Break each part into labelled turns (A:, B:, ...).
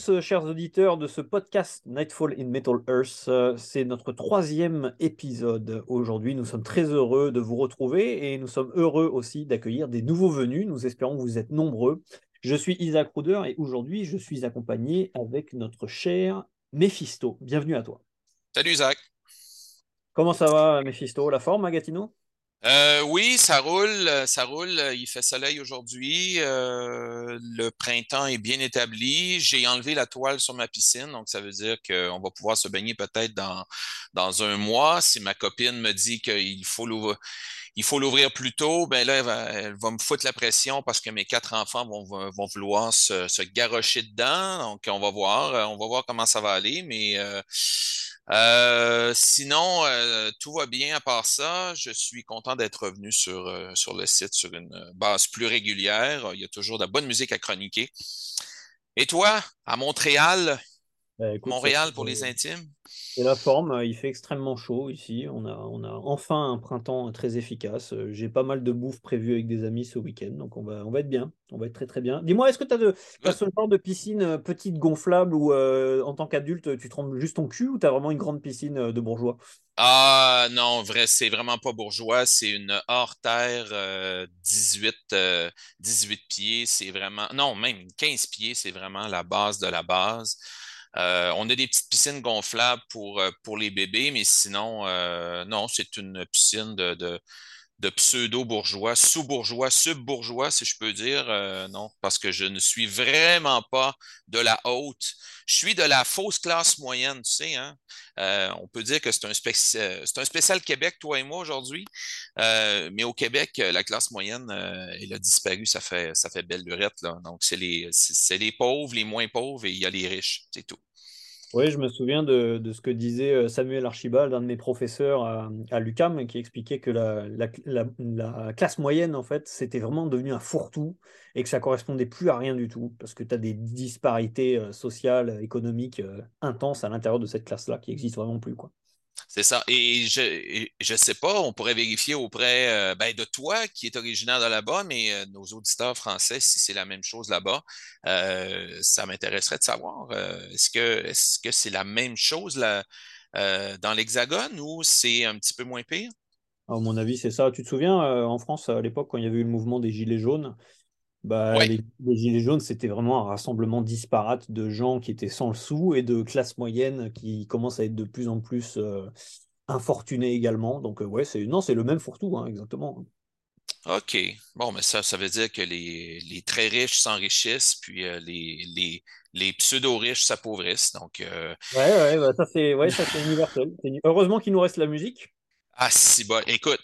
A: à tous, euh, chers auditeurs de ce podcast Nightfall in Metal Earth. Euh, C'est notre troisième épisode aujourd'hui. Nous sommes très heureux de vous retrouver et nous sommes heureux aussi d'accueillir des nouveaux venus. Nous espérons que vous êtes nombreux. Je suis Isaac Ruder et aujourd'hui je suis accompagné avec notre cher Mephisto. Bienvenue à toi.
B: Salut Isaac.
A: Comment ça va Mephisto? La forme, Agatino
B: Euh, oui, ça roule, euh, ça roule. Il fait soleil aujourd'hui. Euh, le printemps est bien établi. J'ai enlevé la toile sur ma piscine, donc ça veut dire qu'on va pouvoir se baigner peut-être dans, dans un mois. Si ma copine me dit qu'il faut l'ouvrir, il faut l'ouvrir plus tôt, ben là, elle va, elle va me foutre la pression parce que mes quatre enfants vont, vont vouloir se, se garrocher dedans. Donc, on va voir, euh, on va voir comment ça va aller, mais euh, euh, sinon, euh, tout va bien à part ça. Je suis content d'être revenu sur, euh, sur le site sur une base plus régulière. Il y a toujours de la bonne musique à chroniquer. Et toi, à Montréal,
A: écoute, ça,
B: Montréal pour les intimes?
A: C'est la forme, il fait extrêmement chaud ici. On a, on a enfin un printemps très efficace. Euh, J'ai pas mal de bouffe prévue avec des amis ce week-end, donc on va, on va être bien. On va être très très bien. Dis-moi, est-ce que tu as, de, t'as
B: Good.
A: ce genre de piscine euh, petite gonflable où euh, en tant qu'adulte tu trembles juste ton cul ou tu as vraiment une grande piscine euh, de bourgeois?
B: Ah non, vrai, c'est vraiment pas bourgeois. C'est une hors-terre euh, 18, euh, 18 pieds. C'est vraiment. Non, même 15 pieds, c'est vraiment la base de la base. Euh, on a des petites piscines gonflables pour, euh, pour les bébés, mais sinon, euh, non, c'est une piscine de, de, de pseudo-bourgeois, sous-bourgeois, sub-bourgeois, si je peux dire. Euh, non, parce que je ne suis vraiment pas de la haute. Je suis de la fausse classe moyenne, tu sais, hein. Euh, on peut dire que c'est un, spéci- euh, c'est un spécial Québec, toi et moi, aujourd'hui. Mais au Québec, la classe moyenne, elle a disparu, ça fait, ça fait belle lurette, là. Donc, c'est les, les pauvres, les moins pauvres, et il y a les riches, c'est tout.
A: Oui, je me souviens de, ce que disait euh, Samuel Archibald, un de mes professeurs à, à l'UQAM, qui expliquait que la classe moyenne, en fait, c'était vraiment devenu un fourre-tout et que ça correspondait plus à rien du tout, parce que tu as des disparités euh, sociales, économiques euh, intenses à l'intérieur de cette classe-là qui n'existent vraiment plus, quoi.
B: C'est ça. Et je, je sais pas, on pourrait vérifier auprès euh, ben, de toi qui est originaire de là-bas, mais euh, nos auditeurs français, si c'est la même chose là-bas, euh, ça m'intéresserait de savoir. est-ce que que c'est la même chose là, dans l'Hexagone ou c'est un petit peu moins pire?
A: À mon avis, c'est ça. Tu te souviens, en France, à l'époque, quand il y avait eu le mouvement des Gilets jaunes, bah, les, les Gilets jaunes, c'était vraiment un rassemblement disparate de gens qui étaient sans le sou et de classe moyenne qui commencent à être de plus en plus euh, infortunés également. Donc, ouais, c'est non, c'est le même fourre-tout, hein, exactement.
B: OK. Bon, mais ça, ça veut dire que les, les très riches s'enrichissent, puis euh, les, les, les pseudo-riches s'appauvrissent. Donc, euh,
A: Ouais, ouais, bah, ça c'est ouais, ça c'est universel. Heureusement qu'il nous reste la musique.
B: ah, si, bah, écoute,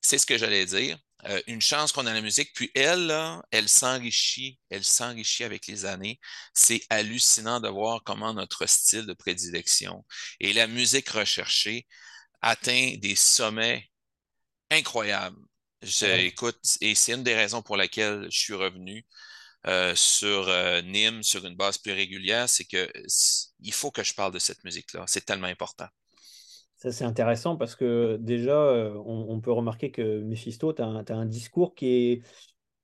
B: c'est ce que j'allais dire. Euh, une chance qu'on a la musique, puis elle, là, elle s'enrichit, elle s'enrichit avec les années. C'est hallucinant de voir comment notre style de prédilection et la musique recherchée atteint des sommets incroyables. Je,
A: Ouais.
B: écoute, et c'est une des raisons pour laquelle je suis revenu euh, sur euh, Nîmes sur une base plus régulière, c'est que il faut que je parle de cette musique-là. C'est tellement important.
A: Ça c'est intéressant parce que déjà, euh, on, peut remarquer que Mephisto, tu as, un discours qui est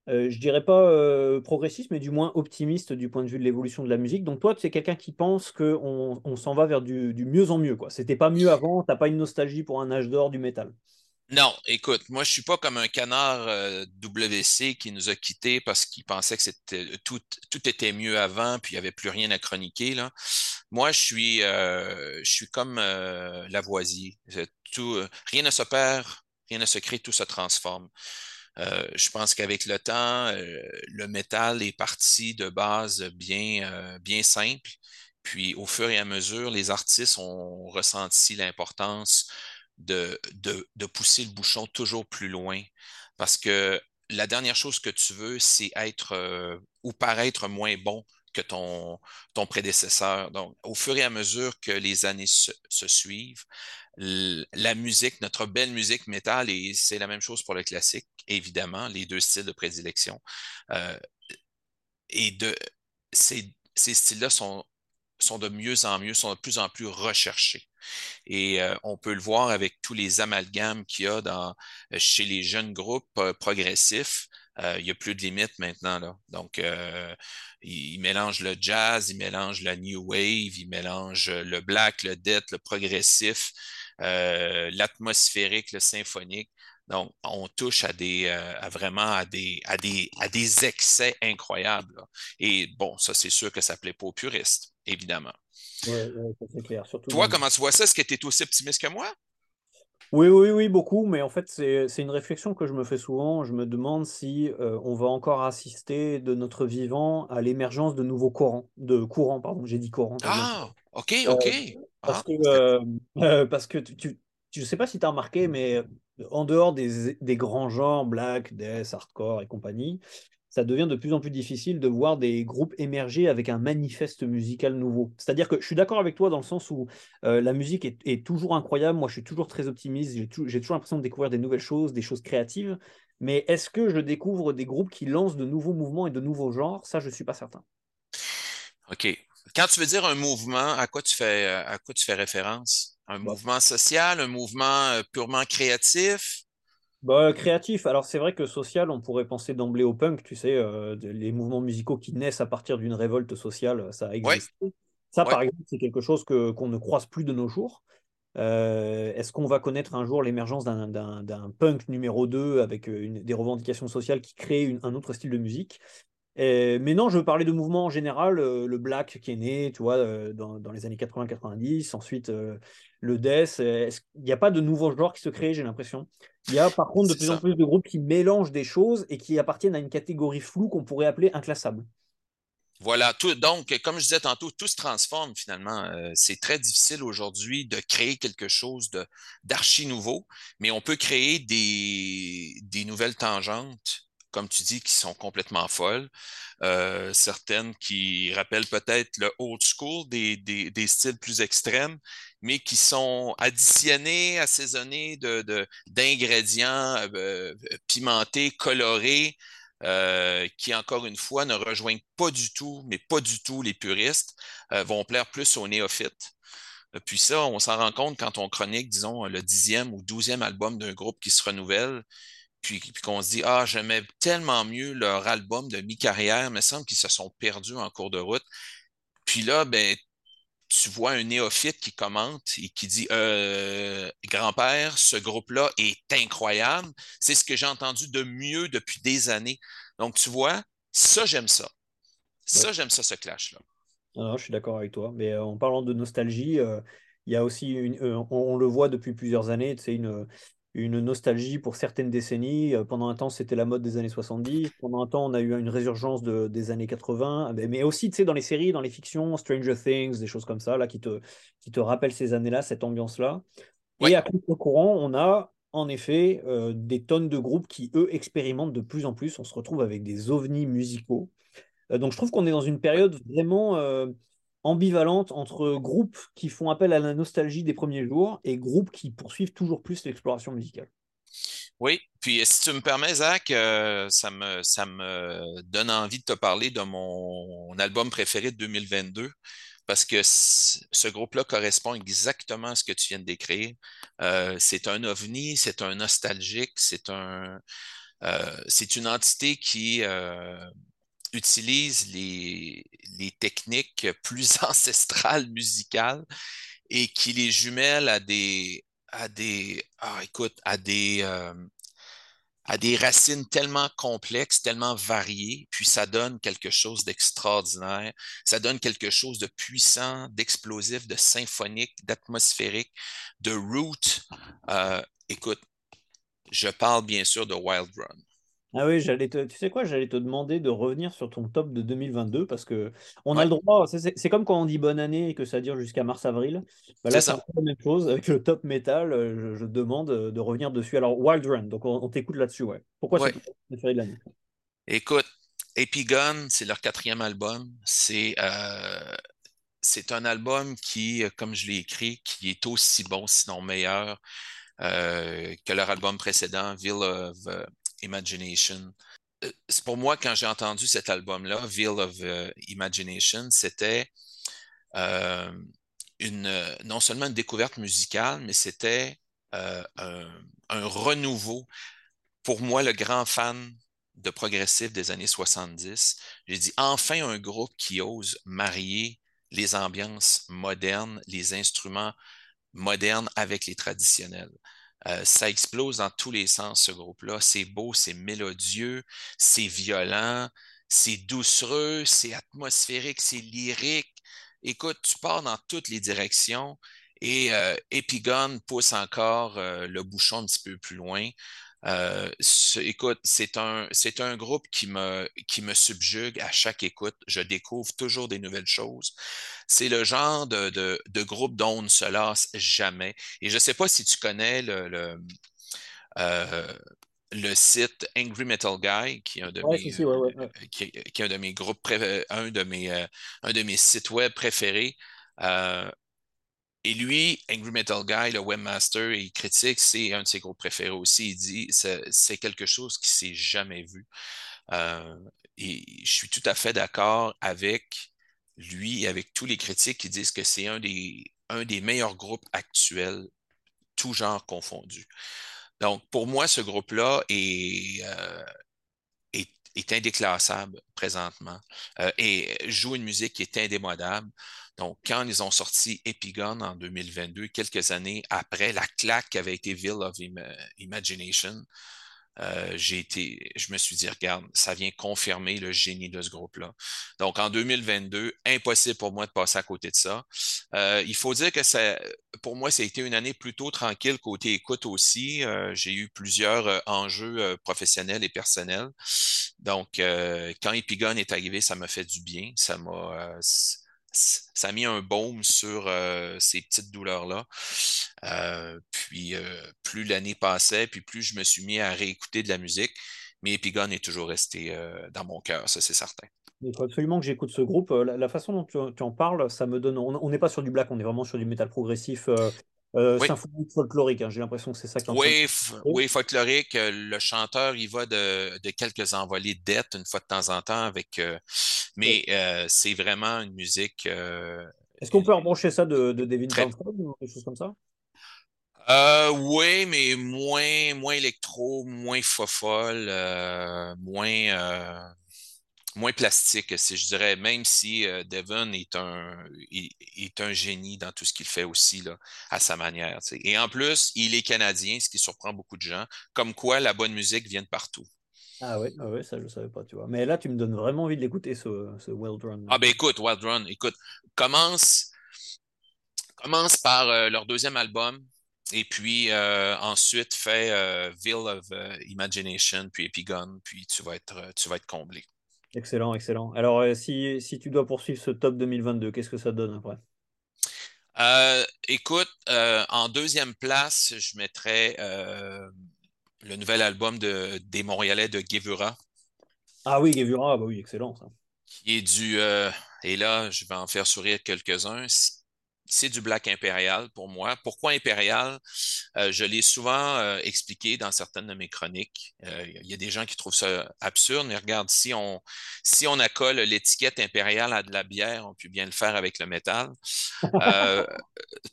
A: euh, je dirais pas euh, progressiste, mais du moins optimiste du point de vue de l'évolution de la musique. Donc toi, tu es quelqu'un qui pense qu'on on, s'en va vers du, mieux en mieux, quoi. C'était pas mieux avant, t'as pas une nostalgie pour un âge d'or du métal.
B: Non, écoute, moi je suis pas comme un canard euh, WC qui nous a quittés parce qu'il pensait que c'était tout, tout était mieux avant, puis il n'y avait plus rien à chroniquer là. Moi, je suis euh, je suis comme euh, Lavoisier. Tout, euh, rien ne se perd, rien ne se crée, tout se transforme. Euh, je pense qu'avec le temps, euh, le métal est parti de base bien, euh, bien simple. Puis au fur et à mesure, les artistes ont ressenti l'importance de, de, pousser le bouchon toujours plus loin. Parce que la dernière chose que tu veux, c'est être euh, ou paraître moins bon que ton, ton prédécesseur. Donc, au fur et à mesure que les années se, suivent, la musique, notre belle musique métal, et c'est la même chose pour le classique, évidemment, les deux styles de prédilection. Euh, et de ces, ces styles-là sont, sont de mieux en mieux, sont de plus en plus recherchés. Et euh, on peut le voir avec tous les amalgames qu'il y a dans, chez les jeunes groupes euh, progressifs. Euh, il n'y a plus de limites maintenant. Donc, euh, il, mélange le jazz, il mélange la new wave, il mélange le black, le death, le progressif, euh, l'atmosphérique, le symphonique. Donc, on touche à des à vraiment à des, à des, à des excès incroyables. Et bon, ça, c'est sûr que ça ne plaît pas aux puristes, évidemment.
A: Oui, c'est clair.
B: Toi, comment tu vois ça? Est-ce que tu es aussi optimiste que moi?
A: Oui, oui, oui, beaucoup, mais en fait, c'est une réflexion que je me fais souvent. Je me demande si euh, on va encore assister de notre vivant à l'émergence de nouveaux courants, de courants, pardon, j'ai dit courant.
B: Ah, ok,
A: euh,
B: ok.
A: parce,
B: Ah,
A: que, euh, parce que tu, je ne sais pas si tu as remarqué, mais en dehors des, grands genres, black, death, hardcore et compagnie, ça devient de plus en plus difficile de voir des groupes émerger avec un manifeste musical nouveau. C'est-à-dire que je suis d'accord avec toi dans le sens où euh, la musique est, toujours incroyable. Moi, je suis toujours très optimiste. J'ai toujours, toujours l'impression de découvrir des nouvelles choses, des choses créatives. Mais est-ce que je découvre des groupes qui lancent de nouveaux mouvements et de nouveaux genres? Ça, je ne suis pas certain.
B: OK. Quand tu veux dire un mouvement, à quoi tu fais, à quoi tu fais référence? Un mouvement social, un mouvement euh, purement créatif?
A: Bah, créatif. Alors, c'est vrai que social, on pourrait penser d'emblée au punk, tu sais, euh, les mouvements musicaux qui naissent à partir d'une révolte sociale, ça a existé.
B: Ouais.
A: Ça,
B: Ouais.
A: par exemple, c'est quelque chose que, qu'on ne croise plus de nos jours. Euh, est-ce qu'on va connaître un jour l'émergence d'un, d'un, d'un punk numéro 2 avec euh, une- des revendications sociales qui créent une- un autre style de musique? Et- mais non, je veux parler de mouvement en général, euh, le black qui est né, tu vois, euh, dans, dans les années 80-90, ensuite euh, le death. euh, Il n'y a pas de nouveaux genres qui se créent, j'ai l'impression? Il y a par contre de plus en plus de groupes qui mélangent des choses et qui appartiennent à une catégorie floue qu'on pourrait appeler inclassable.
B: Voilà, tout, donc, comme je disais tantôt, tout se transforme finalement. Euh, c'est très difficile aujourd'hui de créer quelque chose d'archi nouveau, mais on peut créer des, des nouvelles tangentes, comme tu dis, qui sont complètement folles. Euh, certaines qui rappellent peut-être le old school, des, des, des styles plus extrêmes, mais qui sont additionnés, assaisonnés de, de, d'ingrédients euh, pimentés, colorés euh, qui, encore une fois, ne rejoignent pas du tout, mais pas du tout les puristes, euh, vont plaire plus aux néophytes. Euh, Puis ça, on s'en rend compte quand on chronique, disons, le dixième ou douzième album d'un groupe qui se renouvelle, puis, qu'on se dit, ah, j'aimais tellement mieux leur album de mi-carrière, mais il semble qu'ils se sont perdus en cours de route. Puis là, ben, tu vois un néophyte qui commente et qui dit euh, Grand-père, ce groupe-là est incroyable. C'est ce que j'ai entendu de mieux depuis des années. Donc, tu vois, ça, j'aime ça. Ça,
A: Ouais.
B: j'aime ça, ce clash-là.
A: Je suis d'accord avec toi. Mais euh, en parlant de nostalgie, euh, il y a aussi, une, euh, on, on le voit depuis plusieurs années, c'est une, une nostalgie pour certaines décennies. Euh, pendant un temps, c'était la mode des années 70. Pendant un temps, on a eu une résurgence de, des années 80. Mais, mais aussi, tu sais, dans les séries, dans les fictions, Stranger Things, des choses comme ça, là, qui te, qui te rappellent ces années-là, cette ambiance-là. Et à contre-courant, on a en effet euh, des tonnes de groupes qui, eux, expérimentent de plus en plus. On se retrouve avec des ovnis musicaux. Euh, donc je trouve qu'on est dans une période vraiment euh, ambivalente entre groupes qui font appel à la nostalgie des premiers jours et groupes qui poursuivent toujours plus l'exploration musicale.
B: oui. Puis, si tu me permets, Zach, euh, ça me, ça me donne envie de te parler de mon album préféré de 2022. Parce que ce groupe-là correspond exactement à ce que tu viens de décrire. Euh, c'est un ovni, c'est un nostalgique, c'est un, euh, une entité qui, utilise les, techniques plus ancestrales musicales et qui les jumelle à des, à des, ah, écoute, à des, euh, à des racines tellement complexes, tellement variées, puis ça donne quelque chose d'extraordinaire, ça donne quelque chose de puissant, d'explosif, de symphonique, d'atmosphérique, de root. Euh, écoute, je parle bien sûr de Wild Run.
A: Ah oui, j'allais te, tu sais quoi, j'allais te demander de revenir sur ton top de 2022 parce que on a le droit, c'est c'est- c'est comme quand on dit bonne année et que ça dure jusqu'à mars-avril. Bah
B: c'est
A: là, c'est un
B: ça.
A: peu la même chose avec le top métal. euh, Je, je demande euh, de revenir dessus. Alors, Wild Run, donc on, on t'écoute là-dessus, ouais. Pourquoi c'est
B: Ouais.
A: préféré de l'année?
B: Écoute, Epigon, c'est leur quatrième album. C'est euh, c'est un album qui, comme je l'ai écrit, qui est aussi bon, sinon meilleur, euh, que leur album précédent, Ville of Imagination. Euh, pour moi, quand j'ai entendu cet album-là, Ville of euh, Imagination, c'était euh, une, non seulement une découverte musicale, mais c'était un, un renouveau. Pour moi, le grand fan de progressif des années 70. J'ai dit enfin un groupe qui ose marier les ambiances modernes, les instruments modernes avec les traditionnels. Euh, ça explose dans tous les sens, ce groupe-là. C'est beau, c'est mélodieux, c'est violent, c'est doucereux, c'est atmosphérique, c'est lyrique. Écoute, tu pars dans toutes les directions et euh, Epigon pousse encore euh, le bouchon un petit peu plus loin. Euh, écoute, c'est un, c'est un groupe qui me, qui me subjugue à chaque écoute. Je découvre toujours des nouvelles choses. C'est le genre de, de, de groupe dont on ne se lasse jamais. Et je ne sais pas si tu connais le, le, euh, le site Angry Metal Guy, qui est un de
A: Ouais,
B: mes,
A: si, si, ouais, ouais, ouais.
B: qui, qui est un de mes groupes, un de mes, euh, un de mes sites web préférés. Euh, et lui, Angry Metal Guy, le webmaster, il critique, c'est un de ses groupes préférés aussi. Il dit c'est quelque chose qui s'est jamais vu. Euh, et je suis tout à fait d'accord avec lui et avec tous les critiques qui disent que c'est un des, un des meilleurs groupes actuels, tout genre confondu. Donc, pour moi, ce groupe-là est, euh, est, indéclassable présentement euh, et joue une musique qui est indémodable. Donc, quand ils ont sorti Epigon en 2022, quelques années après la claque qui avait été Ville of Im- Imagination, euh, j'ai été, je me suis dit, regarde, ça vient confirmer le génie de ce groupe-là. Donc, en 2022, impossible pour moi de passer à côté de ça. Euh, il faut dire que ça, pour moi, ça a été une année plutôt tranquille côté écoute aussi. Euh, j'ai eu plusieurs euh, enjeux euh, professionnels et personnels. Donc, quand Epigon est arrivé, ça m'a fait du bien. Ça m'a, ça a mis un baume sur euh, ces petites douleurs-là. Euh, puis euh, plus l'année passait, puis plus je me suis mis à réécouter de la musique. Mais Epigon est toujours resté dans mon cœur, ça c'est certain.
A: Il faut absolument que j'écoute ce groupe. La, façon dont tu, en parles, ça me donne. On n'est pas sur du black, on est vraiment sur du métal progressif, euh,
B: Oui,
A: symphonique, folklorique. hein. J'ai l'impression que c'est ça qui en
B: oui, oui, folklorique. euh, Le chanteur, il va de, de quelques envolées de dettes une fois de temps en temps avec. euh, mais euh, c'est vraiment une musique
A: Est-ce qu'on peut rebrancher ça de, de Devin
B: très.
A: Ou quelque chose comme ça?
B: Euh, oui, mais moins, moins électro, moins fofolle, euh, moins. euh, moins plastique, si je dirais, même si euh, Devon est un, est, est un génie dans tout ce qu'il fait aussi, là, à sa manière. Et en plus, il est canadien, ce qui surprend beaucoup de gens, comme quoi la bonne musique vient de partout.
A: Ah ouais, ah ouais, ça je savais pas, tu vois. Mais là, tu me donnes vraiment envie de l'écouter, ce, ce Well Drawn.
B: Ah ben écoute, Wild Run, écoute, commence, commence par euh, leur deuxième album, et puis euh, ensuite fais euh, Ville of euh, Imagination, puis Epigon, puis tu vas être, tu vas être comblé.
A: Excellent, excellent. Alors, euh, si, si tu dois poursuivre ce top 2022, qu'est-ce que ça donne après?
B: Euh, écoute, euh, en deuxième place, je mettrais euh, le nouvel album de, des Montréalais de Gevura,
A: Ah oui, Gevura, ah bah oui, excellent ça.
B: qui est du, et là, je vais en faire sourire quelques-uns, c'est du Black Impérial pour moi. Pourquoi Impérial? Euh, je l'ai souvent euh, expliqué dans certaines de mes chroniques. Euh, Il y a des gens qui trouvent ça absurde, mais regarde, si on, si on accole l'étiquette impériale à de la bière, on peut bien le faire avec le métal.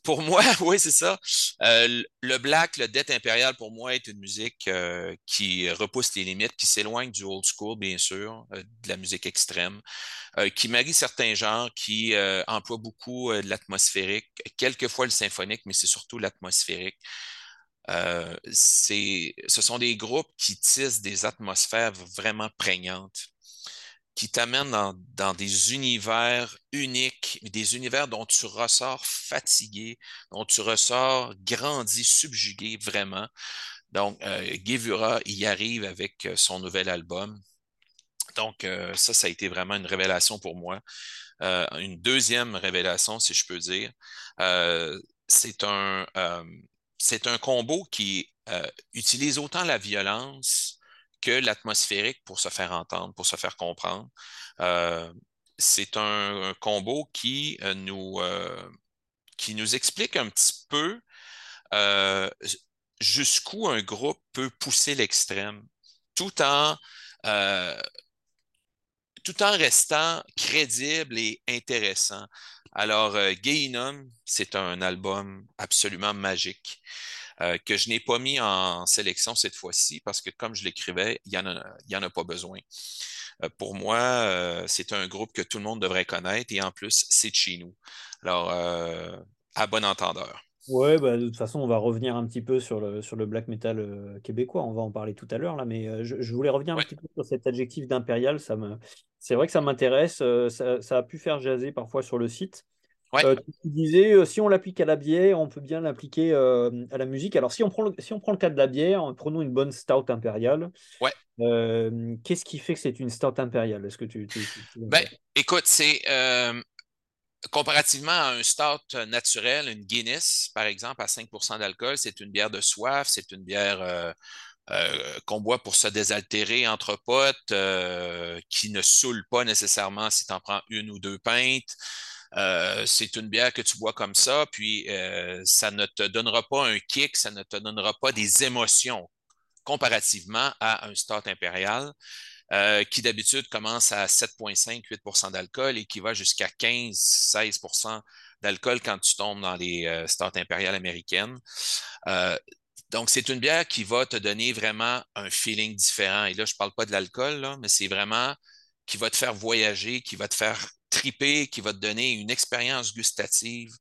B: Pour moi, oui, c'est ça. Le black, le death impérial, pour moi, est une musique qui repousse les limites, qui s'éloigne du old school, bien sûr, de la musique extrême, qui marie certains genres, qui euh, emploie beaucoup euh, de l'atmosphérique, quelquefois le symphonique, mais c'est surtout l'atmosphérique. Euh, ce sont des groupes qui tissent des atmosphères vraiment prégnantes qui t'amènent dans, des univers uniques, des univers dont tu ressors fatigué, dont tu ressors grandi, subjugué vraiment. Donc, euh, y arrive avec euh, son nouvel album. Donc, euh, ça, ça a été vraiment une révélation pour moi. Euh, une deuxième révélation, si je peux dire, euh, c'est un, un combo qui utilise autant la violence que l'atmosphérique pour se faire entendre, pour se faire comprendre. C'est un, combo qui nous, qui nous explique un petit peu jusqu'où un groupe peut pousser l'extrême, tout en tout en restant crédible et intéressant. Alors, euh, Gay Inum, c'est un album absolument magique. que je n'ai pas mis en sélection cette fois-ci parce que comme je l'écrivais, il n'y en, en a pas besoin. pour moi, c'est un groupe que tout le monde devrait connaître et en plus, c'est de chez nous. Alors, à bon entendeur.
A: Ouais, bah, de toute façon, on va revenir un petit peu sur le, sur le black metal euh, québécois. On va en parler tout à l'heure, là, mais euh, je, voulais revenir un petit peu sur cet adjectif d'impérial. Ça me... C'est vrai que ça m'intéresse. Euh, ça, a pu faire jaser parfois sur le site. tu disais, si on l'applique à la bière, on peut bien l'appliquer à la musique. Alors, si on, prend le, si on prend le cas de la bière, prenons une bonne stout impériale.
B: Ouais.
A: Qu'est-ce qui fait que c'est une stout impériale? Est-ce que tu,
B: ben, écoute, c'est comparativement à un stout naturel, une Guinness, par exemple, à 5% d'alcool, c'est une bière de soif, c'est une bière euh, euh, qu'on boit pour se désaltérer entre potes, euh, qui ne saoule pas nécessairement si tu en prends une ou deux pintes. c'est une bière que tu bois comme ça, puis ça ne te donnera pas un kick, ça ne te donnera pas des émotions comparativement à un stout impérial. Euh, qui d'habitude commence à 7,5-8 d'alcool et qui va jusqu'à 15-16 d'alcool quand tu tombes dans les euh, impériales américaines. Euh, donc, c'est une bière qui va te donner vraiment un feeling différent. Et là, je ne parle pas de l'alcool, mais c'est vraiment qui va te faire voyager, qui va te faire triper, qui va te donner une expérience gustative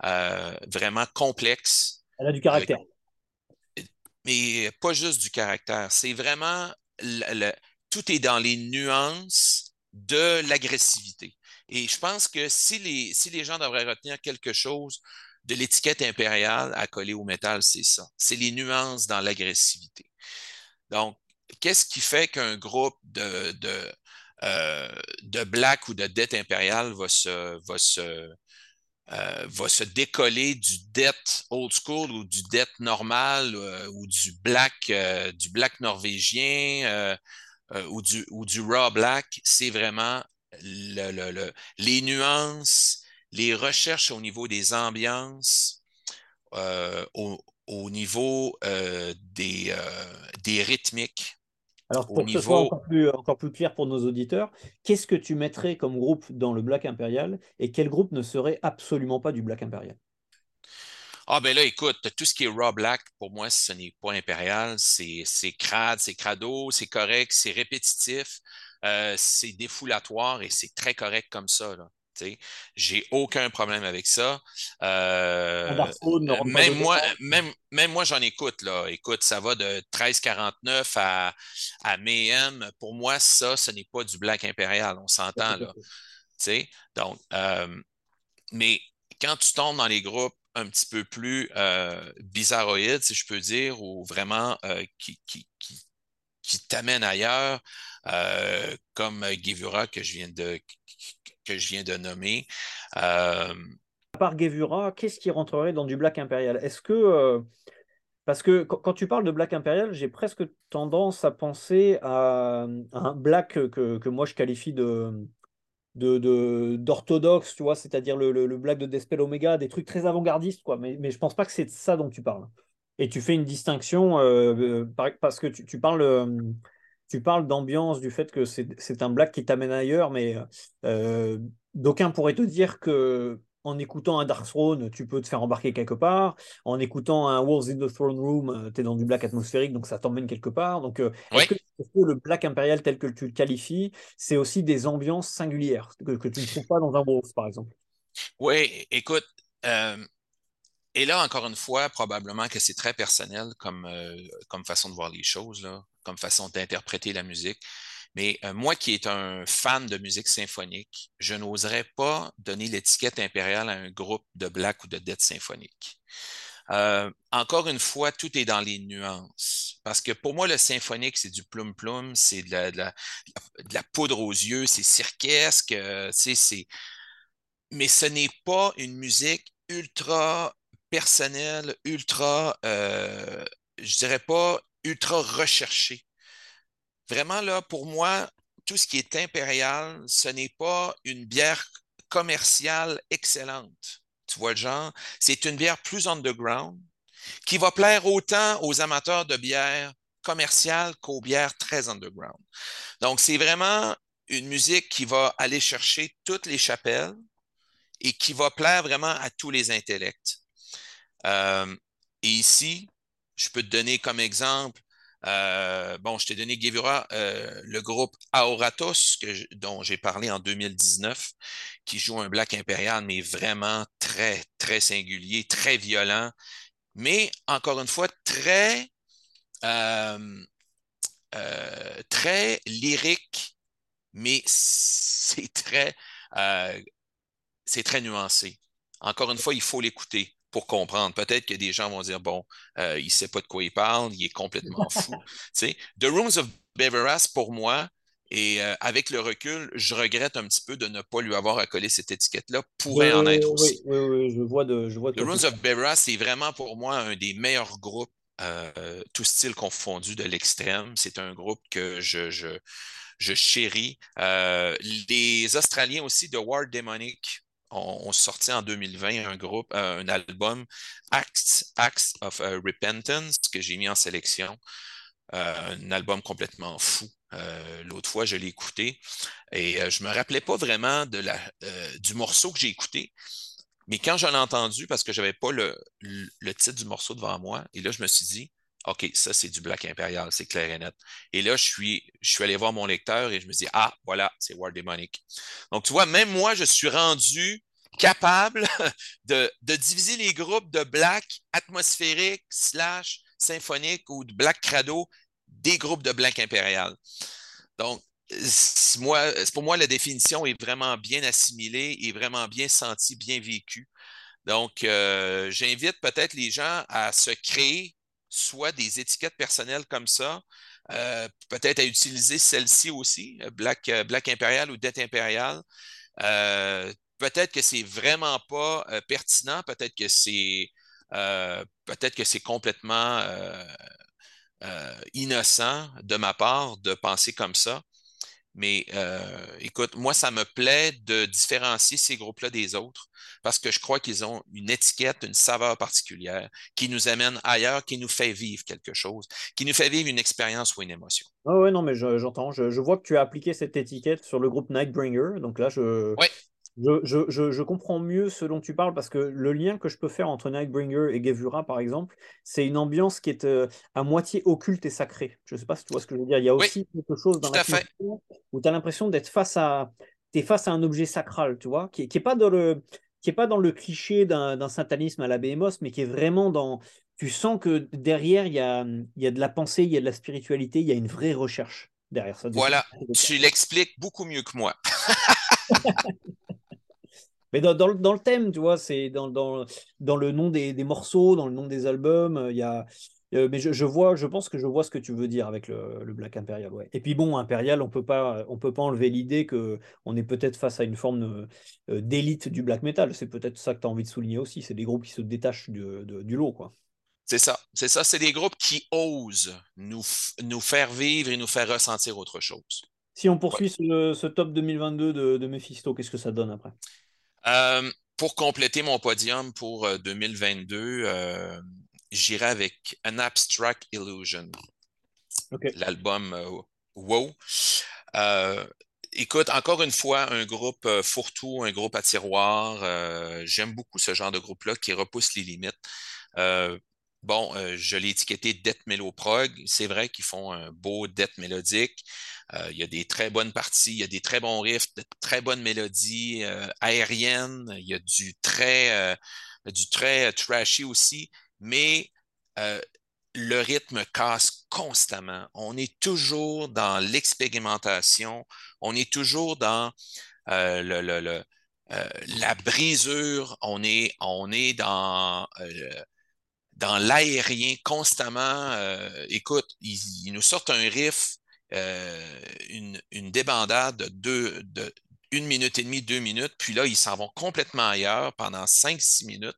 B: vraiment complexe.
A: Elle a du caractère.
B: mais pas juste du caractère. C'est vraiment le, tout est dans les nuances de l'agressivité. Et je pense que si les, si les gens devraient retenir quelque chose de l'étiquette impériale à coller au métal, c'est ça. C'est les nuances dans l'agressivité. Donc, qu'est-ce qui fait qu'un groupe de, de, euh, black ou de dette impériale va se, va euh, décoller du dette old school ou du dette normal euh, ou du black, du black norvégien euh, ou, du, ou du raw black, c'est vraiment les nuances, les recherches au niveau des ambiances, euh, au, niveau euh, des, des rythmiques.
A: Alors, pour que ce soit encore plus, encore plus clair pour nos auditeurs, qu'est-ce que tu mettrais comme groupe dans le Black Impérial et quel groupe ne serait absolument pas du Black Impérial
B: ah, ben là, écoute, tout ce qui est raw black, pour moi, ce n'est pas impérial. C'est crade, c'est crado, c'est correct, c'est répétitif, euh, c'est défoulatoire et c'est très correct comme ça. Là. J'ai aucun problème avec ça. Euh, même, moi, même, même moi, j'en écoute. Là. Écoute, ça va de 1349 à, à Mayhem. Pour moi, ça, ce n'est pas du black impérial. On s'entend. là. Donc, euh, mais quand tu tombes dans les groupes un petit peu plus euh, bizarroïde, si je peux dire, ou vraiment euh, qui, qui, qui, t'amène ailleurs, euh, comme Gevura que je viens de, que je viens de nommer.
A: À part Gevura, qu'est-ce qui rentrerait dans du Black Imperial? Est-ce que. parce que quand tu parles de Black Imperial, j'ai presque tendance à penser à, un Black que, que moi je qualifie de, de d'orthodoxe, tu vois, c'est-à-dire le, le, black de Despel Omega, des trucs très avant-gardistes, quoi. Mais, mais je pense pas que c'est ça dont tu parles. Et tu fais une distinction euh, euh, parce que tu, tu parles, euh, tu parles d'ambiance, du fait que c'est un black qui t'amène ailleurs, mais d'aucuns pourraient te dire que en écoutant un Dark Throne, tu peux te faire embarquer quelque part. En écoutant un Wars in the Throne Room, euh, tu es dans du black atmosphérique, donc ça t'emmène quelque part. Donc, euh, est-ce que, le black impérial tel que tu le qualifies, c'est aussi des ambiances singulières que, tu ne trouves pas dans un Wars, par exemple?
B: Oui, écoute. Euh, et là, encore une fois, probablement que c'est très personnel comme, comme façon de voir les choses, là, comme façon d'interpréter la musique. Mais euh, moi qui est un fan de musique symphonique, je n'oserais pas donner l'étiquette impériale à un groupe de black ou de death symphonique. Euh, encore une fois, tout est dans les nuances. Parce que pour moi, le symphonique, c'est du plum-plum, c'est de la, poudre aux yeux, c'est cirquesque, euh, c'est... mais ce n'est pas une musique ultra personnelle, ultra, je dirais pas ultra recherchée. Vraiment, là, pour moi, tout ce qui est impérial, ce n'est pas une bière commerciale excellente. Tu vois le genre? C'est une bière plus underground qui va plaire autant aux amateurs de bière commerciale qu'aux bières très underground. Donc, c'est vraiment une musique qui va aller chercher toutes les chapelles et qui va plaire vraiment à tous les intellects. Euh, et ici, je peux te donner comme exemple, euh, bon, je t'ai donné Gevura, euh, le groupe Aoratos, dont j'ai parlé en 2019, qui joue un black impérial, mais vraiment très, très singulier, très violent, mais encore une fois, très, euh, très lyrique, mais c'est très, c'est très nuancé. Encore une fois, il faut l'écouter pour comprendre. Peut-être que des gens vont dire, bon, euh, il ne sait pas de quoi il parle, il est complètement fou. The Rooms of Beveras, pour moi, et euh, avec le recul, je regrette un petit peu de ne pas lui avoir accolé cette étiquette-là. Pourrait en être aussi.
A: Oui, oui, je vois de. Je vois
B: The Rooms of Beveras, c'est vraiment pour moi un des meilleurs groupes, euh, tout style confondu, de l'extrême. C'est un groupe que je, je, je chéris. les Australiens aussi de War Demonic, on, sortit en 2020 un groupe, euh, un album, Acts, of euh, Repentance, que j'ai mis en sélection. Euh, un album complètement fou. L'autre fois, je l'ai écouté et je ne me rappelais pas vraiment du morceau que j'ai écouté. Mais quand j'en ai entendu, parce que je n'avais pas le, titre du morceau devant moi, et là, je me suis dit, OK, ça, c'est du Black Imperial, c'est clair et net. Et là, je suis, je suis allé voir mon lecteur et je me dis, ah, voilà, c'est War Demonic. Donc, tu vois, même moi, je suis rendu capable de, diviser les groupes de black atmosphérique slash symphonique ou de black crado des groupes de black impérial. Donc, pour moi, la définition est vraiment bien assimilée et vraiment bien sentie, bien vécue. Donc, euh, j'invite peut-être les gens à se créer soit des étiquettes personnelles comme ça, euh, peut-être à utiliser celle-ci aussi, Black, Black Impérial ou Dette Impériale. Euh, peut-être que c'est vraiment pas euh, pertinent, peut-être que c'est euh, peut-être que c'est complètement euh, innocent de ma part de penser comme ça. Mais écoute, moi, ça me plaît de différencier ces groupes-là des autres parce que je crois qu'ils ont une étiquette, une saveur particulière qui nous amène ailleurs, qui nous fait vivre quelque chose, qui nous fait vivre une expérience ou une émotion.
A: Ah ouais, non, mais j'entends. Je, vois que tu as appliqué cette étiquette sur le groupe Nightbringer. Donc là, je, je, comprends mieux ce dont tu parles parce que le lien que je peux faire entre Nightbringer et Gevura, par exemple, c'est une ambiance qui est euh, à moitié occulte et sacrée. Je ne sais pas si tu vois ce que je veux dire. Il y a aussi quelque chose dans la où tu as l'impression d'être face à, es face à un objet sacral, tu vois, qui n'est pas dans le qui est pas dans le cliché d'un satanisme à la Behemoth, mais qui est vraiment dans. Tu sens que derrière, il y a, il y a de la pensée, il y a de la spiritualité, il y a une vraie recherche derrière ça.
B: Voilà, tu l'expliques beaucoup mieux que moi.
A: Mais dans, dans, dans, le thème, tu vois, c'est dans, dans, dans, le nom des, des, morceaux, dans le nom des albums, euh, il y a. Euh, mais je, je, vois, je pense que je vois ce que tu veux dire avec le, le Black Imperial. Ouais. Et puis bon, Imperial, on peut pas, on peut pas enlever l'idée que on est peut-être face à une forme euh, d'élite du black metal. C'est peut-être ça que tu as envie de souligner aussi. C'est des groupes qui se détachent du, du lot, quoi.
B: C'est ça, c'est ça. C'est des groupes qui osent nous, nous faire vivre et nous faire ressentir autre chose.
A: Si on poursuit ce, ce, top 2022 de, de Mephisto, qu'est-ce que ça donne après?
B: Euh, pour compléter mon podium pour 2022, euh, euh, j'irai avec An Abstract Illusion. L'album Wow. écoute, encore une fois, un groupe fourre-tout, un groupe à tiroir. J'aime beaucoup ce genre de groupe-là qui repousse les limites. Bon, je l'ai étiqueté Death Prog. C'est vrai qu'ils font un beau death mélodique. Euh, il y a des très bonnes parties, il y a des très bons riffs, de très bonnes mélodies euh, aériennes, il y a du très, euh, du très trashy aussi, mais le rythme casse constamment. On est toujours dans l'expérimentation, on est toujours dans la brisure, on est dans dans l'aérien constamment. écoute, ils, nous sortent un riff euh, une, débandade de, deux, de une minute et demie, deux minutes, puis là, ils s'en vont complètement ailleurs pendant cinq, six minutes.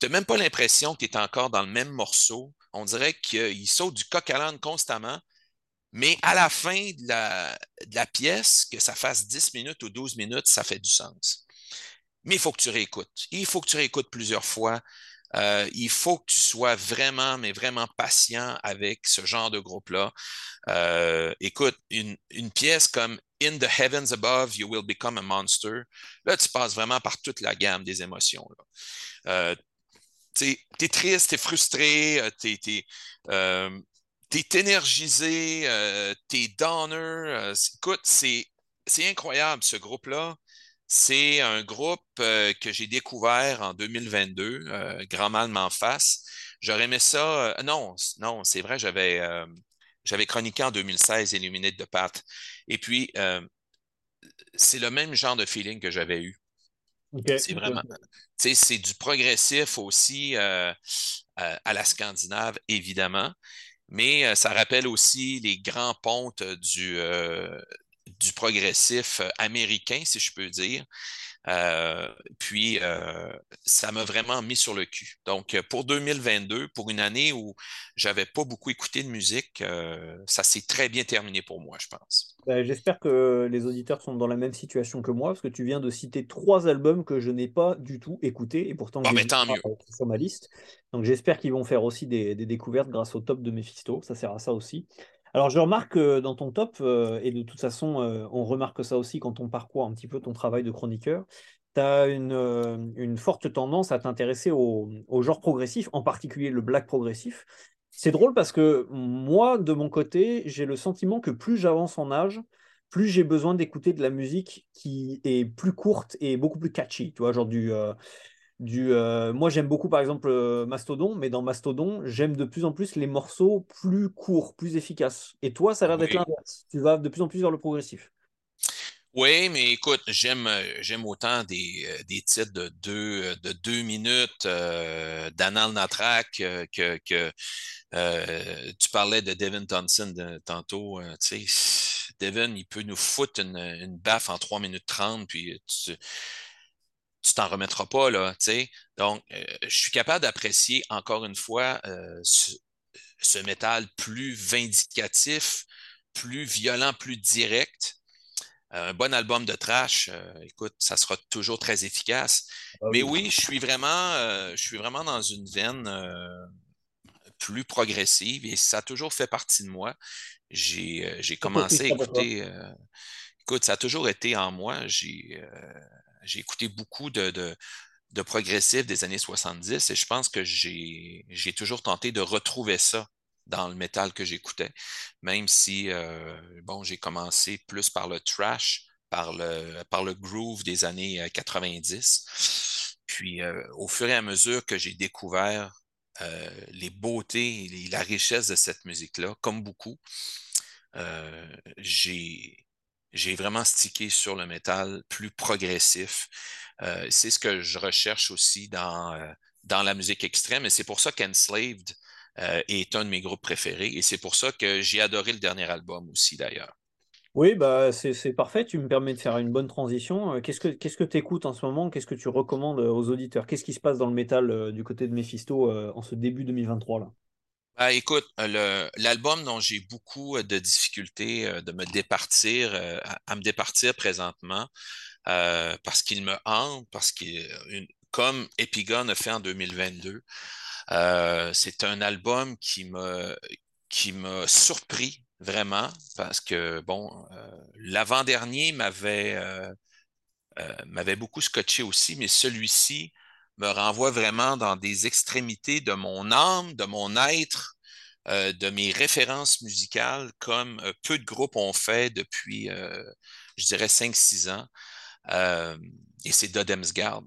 B: Tu n'as même pas l'impression que tu es encore dans le même morceau. On dirait qu'ils sautent du coq à l'âne constamment. Mais à la fin de la, pièce, que ça fasse 10 minutes ou 12 minutes, ça fait du sens. Mais il faut que tu réécoutes. Il faut que tu réécoutes plusieurs fois. Euh, il faut que tu sois vraiment, mais vraiment patient avec ce genre de groupe-là. Euh, écoute, une, pièce comme In the Heavens Above, You Will Become a Monster, là, tu passes vraiment par toute la gamme des émotions. Euh, tu triste, tu es frustré, es, t'es énergisé, euh, t'es downer. Euh, écoute, c'est, incroyable ce groupe-là. C'est un groupe euh, que j'ai découvert en 2022, Grand Mal m'en face. J'aurais aimé ça. non, non, c'est vrai, j'avais, j'avais chroniqué en 2016 Illuminate de Pat. Et puis, c'est le même genre de feeling que j'avais eu. C'est vraiment, c'est du progressif aussi à la Scandinave, évidemment mais euh, ça rappelle aussi les grands pontes du, euh, du progressif américain, si je peux dire. Euh, puis, ça m'a vraiment mis sur le cul. Donc, pour 2022, pour une année où j'avais pas beaucoup écouté de musique, ça s'est très bien terminé pour moi, je pense.
A: Ben, j'espère que les auditeurs sont dans la même situation que moi, parce que tu viens de citer trois albums que je n'ai pas du tout écoutés, et pourtant,
B: oh, mais tant mieux.
A: sur ma liste. Donc, j'espère qu'ils vont faire aussi des, des découvertes grâce au top de Mephisto. Ça sert à ça aussi. Alors, je remarque dans ton top, euh, et de toute façon, euh, on remarque ça aussi quand on parcourt un petit peu ton travail de chroniqueur, tu as euh, une, forte tendance à t'intéresser au, genre progressif, en particulier le black progressif. C'est drôle parce que moi, de mon côté, j'ai le sentiment que plus j'avance en âge, plus j'ai besoin d'écouter de la musique qui est plus courte et beaucoup plus catchy. Tu vois, genre du, du, euh, moi, j'aime beaucoup, par exemple, euh, Mastodon, mais dans Mastodon, j'aime de plus en plus les morceaux plus courts, plus efficaces. Et toi, ça a l'air d'être l'inverse. Tu vas de plus en plus vers le progressif.
B: Oui, mais écoute, j'aime j'aime autant des, euh, des, titres de deux, de deux minutes euh, d'Anal Natrak que, que tu parlais de Devin Thompson tantôt. tu sais, Devin, il peut nous foutre une, une baffe en 3 minutes 30, puis tu, tu t'en remettras pas, là, tu sais. Donc, euh, je suis capable d'apprécier, encore une fois, euh, ce, métal plus vindicatif, plus violent, plus direct. Euh, un bon album de trash, écoute, ça sera toujours très efficace. Ah Mais oui, je suis vraiment, je suis vraiment dans une veine plus progressive et ça a toujours fait partie de moi. J'ai commencé à écouter. écoute, ça a toujours été en moi. J'ai j'ai écouté beaucoup de, progressifs des années 70 et je pense que j'ai toujours tenté de retrouver ça dans le métal que j'écoutais, même si, euh, bon, j'ai commencé plus par le trash, par le, par le groove des années 90. Euh, Puis, euh, au fur et à mesure que j'ai découvert les beautés et la richesse de cette musique-là, comme beaucoup, j'ai j'ai vraiment stické sur le métal plus progressif. Euh, c'est ce que je recherche aussi dans, euh, dans la musique extrême et c'est pour ça qu'Enslaved euh, est un de mes groupes préférés et c'est pour ça que j'ai adoré le dernier album aussi d'ailleurs.
A: Oui, bah, c'est parfait, tu me permets de faire une bonne transition. Qu'est-ce que tu écoutes en ce moment? Qu'est-ce que tu recommandes aux auditeurs? Qu'est-ce qui se passe dans le métal du côté de Mephisto en ce début 2023 là?
B: Ben, écoute, l'album dont j'ai beaucoup euh, de difficultés euh, de me départir, euh, à, me départir présentement, parce qu'il me hante, parce que comme Epigon a fait en 2022, c'est un album qui m'a qui m'a surpris vraiment parce que bon, l'avant-dernier m'avait m'avait beaucoup scotché aussi, mais celui-ci me renvoie vraiment dans des extrémités de mon âme, de mon être, euh, de mes références musicales, comme euh, peu de groupes ont fait depuis, euh, je dirais, 5-6 ans. et c'est Dodemsgard.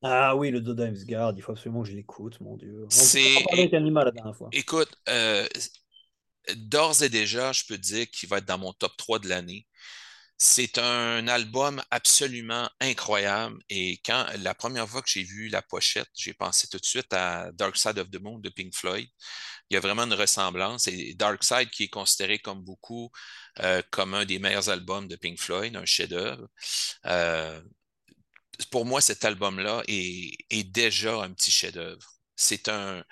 A: Ah oui, le Dodemsgard, il faut absolument que je l'écoute, mon Dieu. C'est. la dernière fois.
B: Écoute, d'ores et déjà, je peux dire qu'il va être dans mon top 3 de l'année. C'est un album absolument incroyable. Et quand la première fois que j'ai vu la pochette, j'ai pensé tout de suite à Dark Side of the Moon de Pink Floyd. Il y a vraiment une ressemblance. Et Dark Side, qui est considéré comme beaucoup euh, comme un des meilleurs albums de Pink Floyd, un chef-d'œuvre. Euh, pour moi, cet album-là est, est, déjà un petit chef-d'œuvre. C'est un,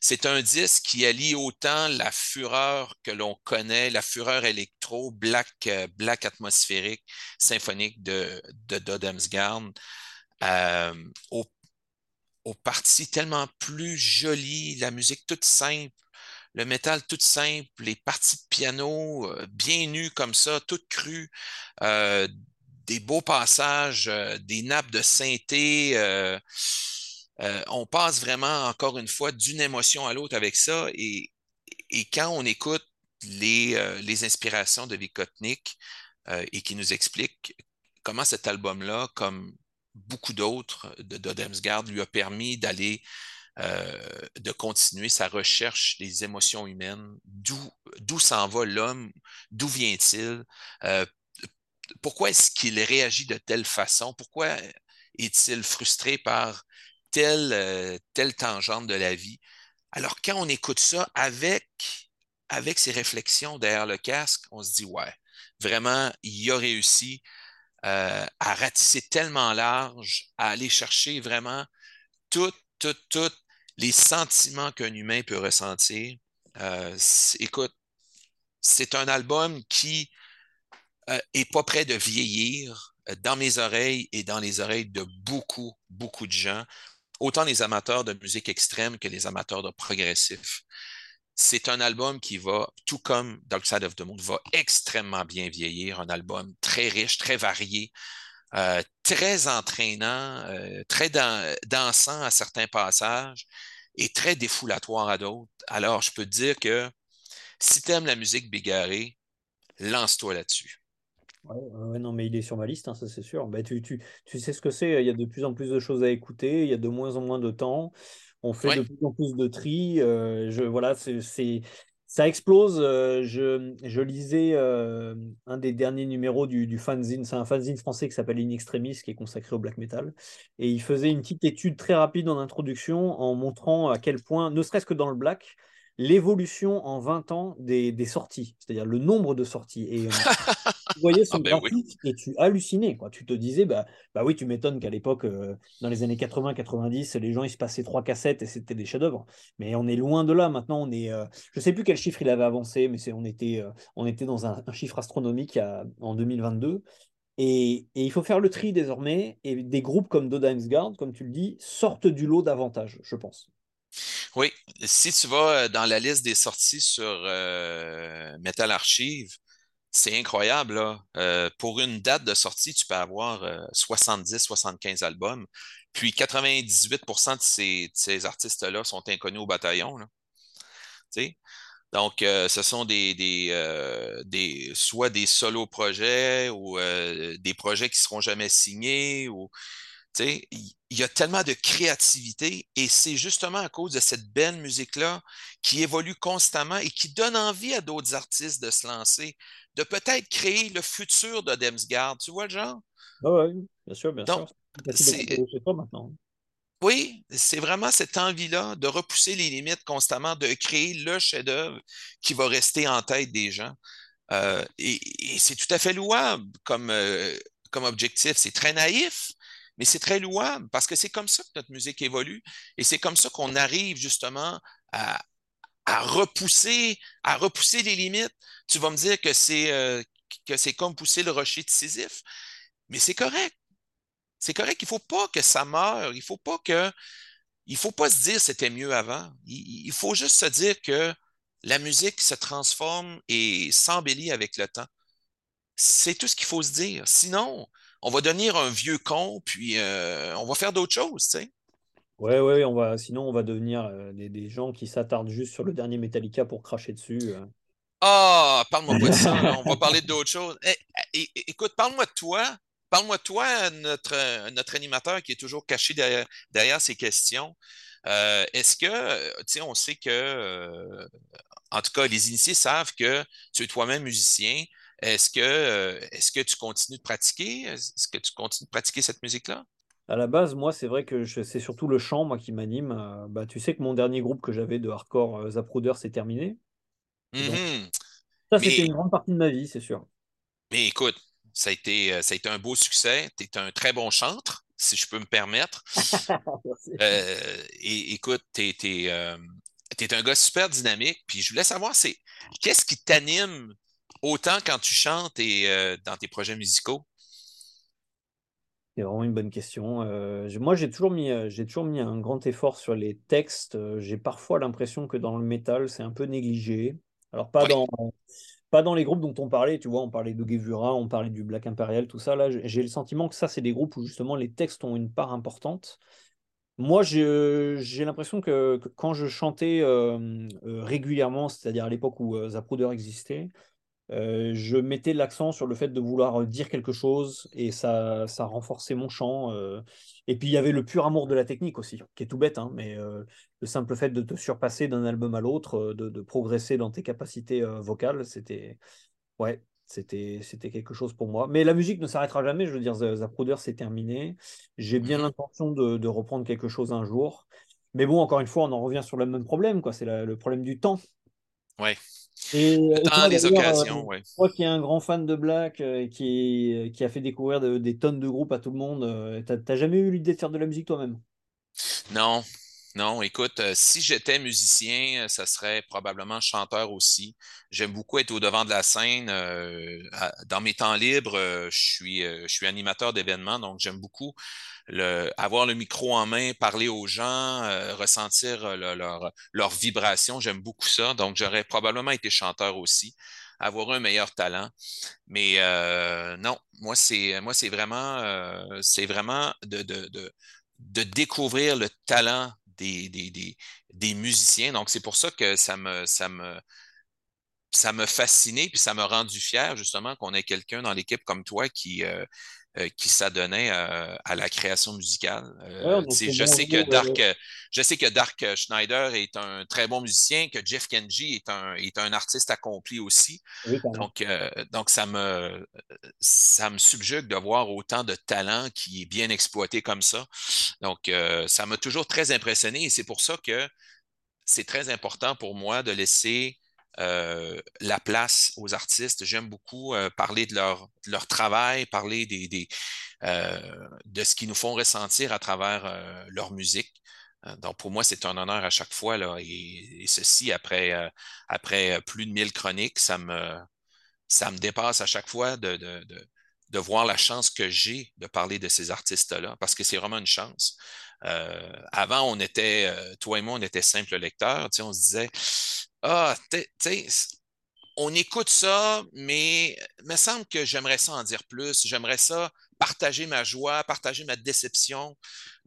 B: c'est un disque qui allie autant la fureur que l'on connaît, la fureur électro, black, euh, black atmosphérique, symphonique de, de Dodemsgard, euh, aux, parties tellement plus jolies, la musique toute simple, le métal tout simple, les parties de piano euh, bien nues comme ça, toutes crues, des beaux passages, des nappes de synthé euh, on passe vraiment, encore une fois, d'une émotion à l'autre avec ça. Et, quand on écoute les, euh, inspirations de Vikotnik euh, et qui nous explique comment cet album-là, comme beaucoup d'autres de, de lui a permis d'aller euh, de continuer sa recherche des émotions humaines, d'où s'en va l'homme, d'où vient-il, euh, pourquoi est-ce qu'il réagit de telle façon, pourquoi est-il frustré par telle, euh, telle tangente de la vie. Alors quand on écoute ça avec, avec ces réflexions derrière le casque, on se dit, ouais, vraiment, il a réussi à ratisser tellement large, à aller chercher vraiment tout tous les sentiments qu'un humain peut ressentir. Euh, écoute, c'est un album qui euh, est pas prêt de vieillir euh, dans mes oreilles et dans les oreilles de beaucoup, beaucoup de gens, autant les amateurs de musique extrême que les amateurs de progressif. C'est un album qui va, tout comme Dark Side of the Moon, va extrêmement bien vieillir. Un album très riche, très varié, euh, très entraînant, euh, très dansant à certains passages et très défoulatoire à d'autres. Alors, je peux te dire que si tu aimes la musique bigarrée, lance-toi là-dessus.
A: Ouais, non, mais il est sur ma liste, hein, ça c'est sûr. Bah, tu, tu, tu, sais ce que c'est, il y a de plus en plus de choses à écouter, il y a de moins en moins de temps, on fait de plus en plus de tri. Euh, je, voilà, c'est ça explose. Euh, je, lisais euh, un des derniers numéros du, fanzine. C'est un fanzine français qui s'appelle In Extremis, qui est consacré au black metal. Et il faisait une petite étude très rapide en introduction en montrant à quel point, ne serait-ce que dans le black, l'évolution en 20 ans des, sorties, c'est-à-dire le nombre de sorties. Et euh, tu voyais son ah ben et tu hallucinais. Quoi. Tu te disais, bah, bah oui, tu m'étonnes qu'à l'époque, euh, dans les années 80-90, les gens, ils se passaient trois cassettes et c'était des chefs-d'œuvre. Mais on est loin de là. Maintenant, on est. Euh, je ne sais plus quel chiffre il avait avancé, mais on, était, on était dans un, chiffre astronomique en 2022. Et, et, il faut faire le tri désormais. Et des groupes comme Dodheimsgard, comme tu le dis, sortent du lot davantage, je pense.
B: Oui, si tu vas euh, dans la liste des sorties sur euh, Metal Archive, c'est incroyable. Euh, pour une date de sortie, tu peux avoir 70-75 albums. Puis 98% de ces, artistes-là sont inconnus au bataillon. Donc, ce sont des, soit des solo projets ou des projets qui ne seront jamais signés. Ou, il y a tellement de créativité et c'est justement à cause de cette belle musique-là qui évolue constamment et qui donne envie à d'autres artistes de se lancer, de peut-être créer le futur de Demsgard. Tu vois le genre?
A: Ah oui, bien sûr, bien sûr. C'est pas maintenant.
B: Oui, c'est vraiment cette envie-là de repousser les limites constamment, de créer le chef-d'œuvre qui va rester en tête des gens. Euh, et, c'est tout à fait louable comme, euh, comme objectif. C'est très naïf, mais c'est très louable parce que c'est comme ça que notre musique évolue et c'est comme ça qu'on arrive justement à, repousser, à repousser les limites. Tu vas me dire que c'est euh, que c'est comme pousser le rocher de Sisyphe, mais c'est correct. C'est correct. Il ne faut pas que ça meure. Il faut pas que il faut pas se dire c'était mieux avant. Il, faut juste se dire que la musique se transforme et s'embellit avec le temps. C'est tout ce qu'il faut se dire. Sinon, on va devenir un vieux con, puis euh, on va faire d'autres choses, tu sais.
A: Ouais, ouais, on va, sinon on va devenir euh, des, gens qui s'attardent juste sur le dernier Metallica pour cracher dessus. Euh.
B: Ah, parle-moi pas de ça, on va parler d'autres choses. Eh, eh, écoute, parle-moi de toi. Parle-moi de toi, notre, notre animateur qui est toujours caché derrière, ces questions. Est-ce que, tu sais, on sait que, en tout cas, les initiés savent que tu es toi-même musicien. Est-ce que, euh, est que tu continues de pratiquer? Est-ce que tu continues de pratiquer cette musique-là?
A: À la base, moi, c'est vrai que c'est surtout le chant, moi, qui m'anime. Euh, bah, tu sais que mon dernier groupe que j'avais de hardcore euh, Zapruder s'est terminé.
B: Mm-hmm.
A: ça, c'était une grande partie de ma vie, c'est sûr.
B: Mais écoute, ça a été, ça a été un beau succès. Tu es un très bon chantre, si je peux me permettre. et écoute, tu es, es, un gars super dynamique. Puis je voulais savoir, c'est qu'est-ce qui t'anime autant quand tu chantes et euh, dans tes projets musicaux?
A: C'est vraiment une bonne question. Euh, moi, j'ai toujours, mis, euh, j'ai toujours mis un grand effort sur les textes. J'ai parfois l'impression que dans le métal, c'est un peu négligé. Alors, pas, dans, pas dans les groupes dont on parlait, tu vois, on parlait de Gevura, on parlait du Black Imperial, tout ça. Là, j'ai le sentiment que ça, c'est des groupes où justement les textes ont une part importante. Moi, j'ai l'impression que, que, quand je chantais euh, euh, régulièrement, c'est-à-dire à, l'époque où Zapruder existait, euh, je mettais l'accent sur le fait de vouloir dire quelque chose et ça, ça renforçait mon chant. euh. Et puis il y avait le pur amour de la technique aussi, qui est tout bête, hein, mais euh, le simple fait de te surpasser d'un album à l'autre, euh, de, de progresser dans tes capacités euh, vocales, c'était ouais, c'était c'était quelque chose pour moi. Mais la musique ne s'arrêtera jamais. Je veux dire, Zapruder, c'est terminé. J'ai bien l'intention de, de reprendre quelque chose un jour. Mais bon, encore une fois, on en revient sur le même problème, quoi. C'est le problème du temps.
B: Ouais.
A: Et,
B: Le
A: et
B: temps,
A: toi
B: les
A: euh,
B: occasions, ouais.
A: toi qui es un grand fan de Black euh, et qui, qui a fait découvrir de- des tonnes de groupes à tout le monde, euh, t'as jamais eu l'idée de faire de la musique toi-même?
B: Non, non, écoute, euh, si j'étais musicien, euh, ça serait probablement chanteur aussi. J'aime beaucoup être au devant de la scène. euh, dans mes temps libres, je suis, animateur d'événements, donc j'aime beaucoup avoir le micro en main, parler aux gens, ressentir le- leur, vibration. J'aime beaucoup ça. Donc, j'aurais probablement été chanteur aussi, avoir un meilleur talent. Mais non, moi, c'est moi, c'est vraiment, c'est vraiment de, de, de découvrir le talent des, des, des, des musiciens. Donc, c'est pour ça que ça me, ça me, ça m'a fasciné, puis ça m'a rendu fier, justement, qu'on ait quelqu'un dans l'équipe comme toi qui, euh, euh, qui s'adonnait euh, à la création musicale. Euh, je sais que Dark, je sais que Dark Schneider est un très bon musicien, que Jeff Kenji est un, est un artiste accompli aussi.
A: oui.
B: Donc, donc ça me, ça me subjugue de voir autant de talent qui est bien exploité comme ça. Donc, euh, ça m'a toujours très impressionné et c'est pour ça que c'est très important pour moi de laisser euh, la place aux artistes. J'aime beaucoup euh, parler de leur, travail, parler de ce qu'ils nous font ressentir à travers leur musique. Donc, pour moi, c'est un honneur à chaque fois. Et, ceci, après, plus de 1000 chroniques, ça me, dépasse à chaque fois de, de voir la chance que j'ai de parler de ces artistes-là, parce que c'est vraiment une chance. Euh, avant, on était, euh, toi et moi, on était simples lecteurs. On se disait, ah, tu sais, on écoute ça, mais il me semble que j'aimerais ça en dire plus. J'aimerais ça partager ma joie, partager ma déception.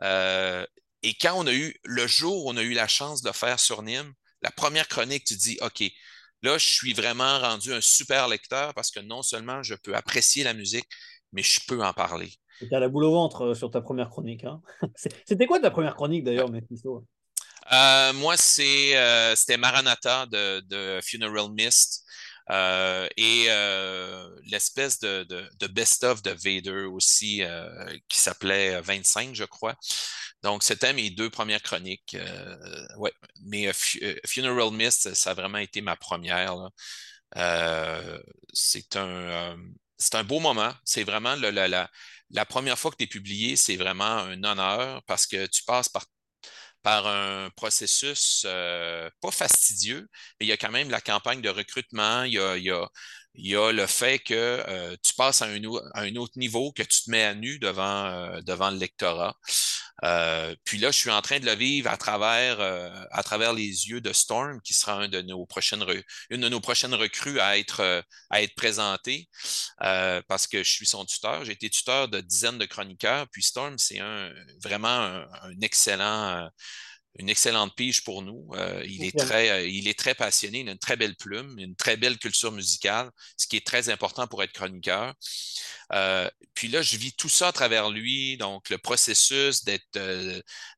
B: Euh, et quand on a eu, le jour où on a eu la chance de faire sur Nîmes, la première chronique, tu dis, OK, là, je suis vraiment rendu un super lecteur parce que non seulement je peux apprécier la musique, mais je peux en parler.
A: Et t'as la boule au ventre euh, sur ta première chronique, hein. C'était quoi ta première chronique
B: Ouais.
A: d'ailleurs, Mephisto?
B: Euh, moi, euh, c'était Maranatha de, de Funeral Mist euh, et euh, l'espèce de, de, de best-of de Vader aussi euh, qui s'appelait 25, je crois. Donc, c'était mes deux premières chroniques. Euh, ouais, mais euh, euh, Funeral Mist, ça a vraiment été ma première. Euh, c'est un, un beau moment. C'est vraiment la, la, la première fois que tu es publié, c'est vraiment un honneur parce que tu passes par par un processus pas fastidieux, mais il y a quand même la campagne de recrutement, il y a, il y a le fait que euh, tu passes à un, autre niveau, que tu te mets à nu devant, euh, devant le lectorat. Euh, puis là, je suis en train de le vivre à travers, euh, à travers les yeux de Storm, qui sera de nos prochaines une de nos prochaines recrues à être, euh, à être présentée, euh, parce que je suis son tuteur. J'ai été tuteur de dizaines de chroniqueurs, puis Storm, c'est un, vraiment un, un excellent, une excellente pige pour nous. Euh, il, est très, euh, il est très passionné, il a une très belle plume, une très belle culture musicale, ce qui est très important pour être chroniqueur. Euh, puis là, je vis tout ça à travers lui, donc le processus d'être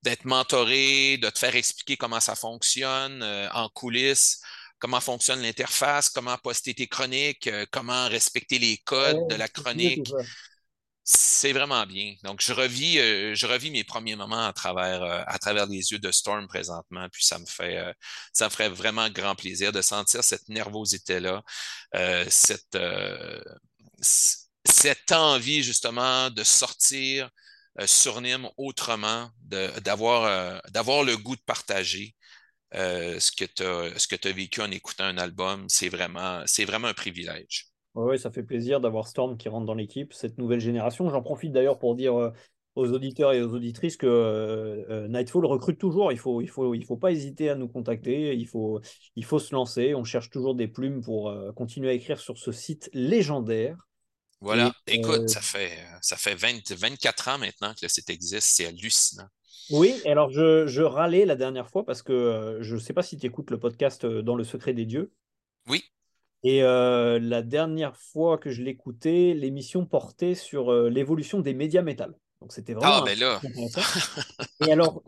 B: d'être mentoré, de te faire expliquer comment ça fonctionne en coulisses, comment fonctionne l'interface, comment poster tes chroniques, comment respecter les codes de la chronique. C'est vraiment bien. Donc, je revis, euh, je revis mes premiers moments à travers, euh, à travers les yeux de Storm présentement, puis ça me fait, euh, ferait vraiment grand plaisir de sentir cette nervosité-là, cette, cette envie justement de sortir sur Nîmes autrement, d'avoir, le goût de partager ce que tu as, as vécu en écoutant un album. C'est vraiment, c'est vraiment un privilège.
A: Ouais, ça fait plaisir d'avoir Storm qui rentre dans l'équipe, cette nouvelle génération. J'en profite d'ailleurs pour dire euh, aux auditeurs et aux auditrices que euh, euh, Nightfall recrute toujours. Il faut, il faut, il faut pas hésiter à nous contacter. Il faut, il faut se lancer. On cherche toujours des plumes pour continuer à écrire sur ce site légendaire.
B: Voilà.
A: Et
B: Écoute,
A: euh,
B: ça fait, ça fait 20 24 ans maintenant que le site existe. C'est hallucinant.
A: Oui, alors je, je, râlais la dernière fois parce que je ne sais pas si tu écoutes le podcast Dans le secret des dieux.
B: Oui.
A: Et euh, la dernière fois que je l'écoutais, l'émission portait sur l'évolution des médias métal. Donc c'était vraiment
B: ah, ben là.
A: Et alors,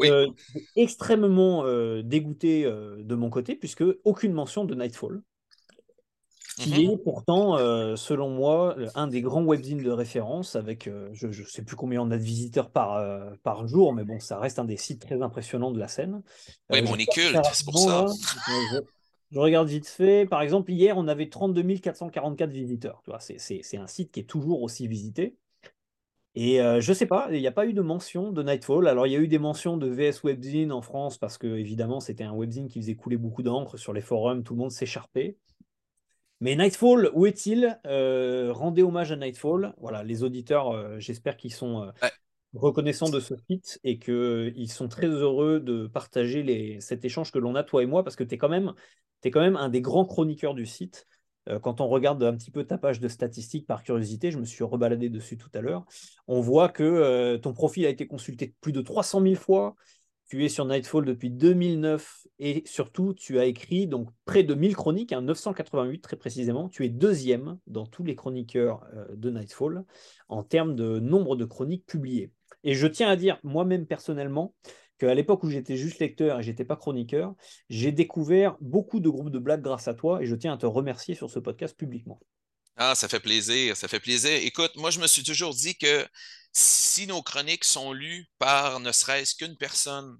A: extrêmement dégoûté de mon côté, puisque aucune mention de Nightfall qui mhm. est pourtant, euh, selon moi, un des grands webzines de référence, avec euh, je ne sais plus combien on a de visiteurs par, euh, par jour, mais bon, ça reste un des sites très impressionnants de la scène.
B: Oui, mais on est culte, c'est pour ça.
A: Je, regarde vite fait. Par exemple, hier, on avait 32 444 visiteurs. C'est un site qui est toujours aussi visité. Et je sais pas, il n'y a pas eu de mention de Nightfall. Alors, il y a eu des mentions de VS Webzine en France parce que, évidemment, c'était un webzine qui faisait couler beaucoup d'encre sur les forums, tout le monde s'écharpait. Mais Nightfall, où est-il? Euh, Rendez hommage à Nightfall. Voilà, les auditeurs, euh, j'espère qu'ils sont euh, reconnaissants de ce site et qu'ils sont très heureux de partager les, cet échange que l'on a, toi et moi, parce que tu es, quand même, es quand même un des grands chroniqueurs du site. quand on regarde un petit peu ta page de statistiques par curiosité, je me suis rebaladé dessus tout à l'heure, on voit que ton profil a été consulté plus de 300 000 fois, tu es sur Nightfall depuis 2009 et surtout, tu as écrit donc près de 1000 chroniques, 988 hein, très précisément. Tu es deuxième dans tous les chroniqueurs euh, de Nightfall en termes de nombre de chroniques publiées. Et je tiens à dire moi-même personnellement qu'à l'époque où j'étais juste lecteur et j'étais pas chroniqueur, j'ai découvert beaucoup de groupes de blagues grâce à toi et je tiens à te remercier sur ce podcast publiquement.
B: Ah, ça fait plaisir, ça fait plaisir. Écoute, moi, je me suis toujours dit que si nos chroniques sont lues par ne serait-ce qu'une personne,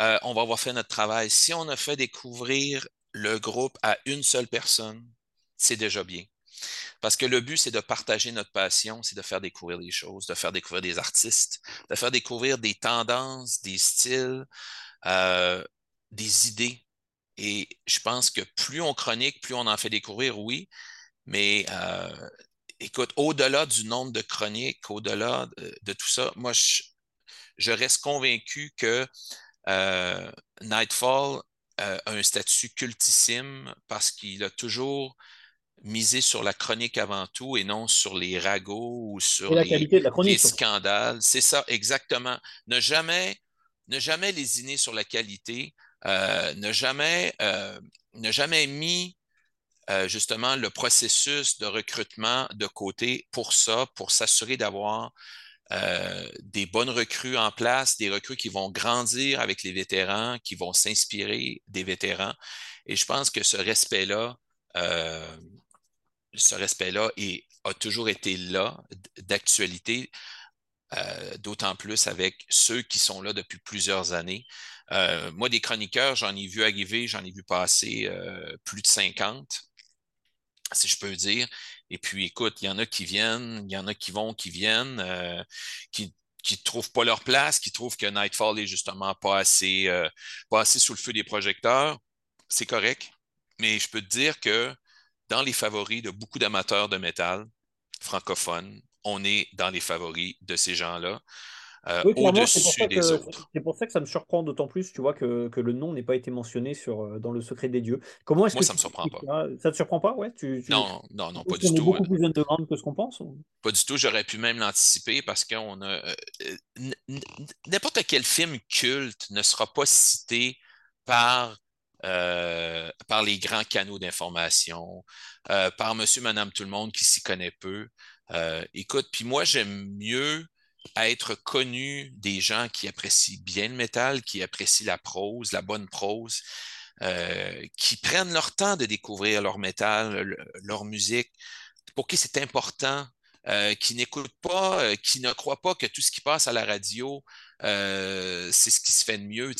B: euh, on va avoir fait notre travail. Si on a fait découvrir le groupe à une seule personne, c'est déjà bien. Parce que le but, c'est de partager notre passion, c'est de faire découvrir des choses, de faire découvrir des artistes, de faire découvrir des tendances, des styles, euh, des idées. Et je pense que plus on chronique, plus on en fait découvrir, oui. Mais euh, écoute, au-delà du nombre de chroniques, au-delà de, tout ça, moi, je, reste convaincu que euh, Nightfall a un statut cultissime parce qu'il a toujours misé sur la chronique avant tout et non sur les ragots ou sur les, scandales. C'est ça, exactement. Ne jamais, ne jamais lésiner sur la qualité, euh, ne, jamais, ne jamais mis euh, justement le processus de recrutement de côté pour ça, pour s'assurer d'avoir euh, des bonnes recrues en place, des recrues qui vont grandir avec les vétérans, qui vont s'inspirer des vétérans. Et je pense que ce respect-là, euh, ce respect-là a toujours été là, d'actualité, d'autant plus avec ceux qui sont là depuis plusieurs années. moi, des chroniqueurs, j'en ai vu arriver, j'en ai vu passer plus de 50 si je peux dire. Et puis, écoute, il y en a qui viennent, il y en a qui vont, qui viennent, euh, qui qui ne trouvent pas leur place, qui trouvent que Nightfall est justement pas assez, euh, pas assez sous le feu des projecteurs. C'est correct. Mais je peux te dire que dans les favoris de beaucoup d'amateurs de métal francophones, on est dans les favoris de ces gens-là. Euh, au-dessus des autres.
A: C'est pour ça que ça me surprend d'autant plus, tu vois, que, que le nom n'ait pas été mentionné sur, euh, dans le secret des dieux. Comment est-ce
B: Moi, ça ne me surprend pas. Ça,
A: ça te surprend pas, ouais
B: Non, non, non, pas du tout. est
A: beaucoup plus underground que ce qu'on pense?
B: Pas du tout. J'aurais pu même l'anticiper parce qu'on a. Euh, n'importe quel film culte ne sera pas cité par par les grands canaux d'information, par monsieur, madame, tout le monde qui s'y connaît peu. écoute, puis moi, j'aime mieux être connu des gens qui apprécient bien le métal, qui apprécient la prose, la bonne prose, euh, qui prennent leur temps de découvrir leur métal, leur musique, pour qui c'est important, euh, qui n'écoutent pas, euh, qui ne croient pas que tout ce qui passe à la radio, c'est ce qui se fait de mieux.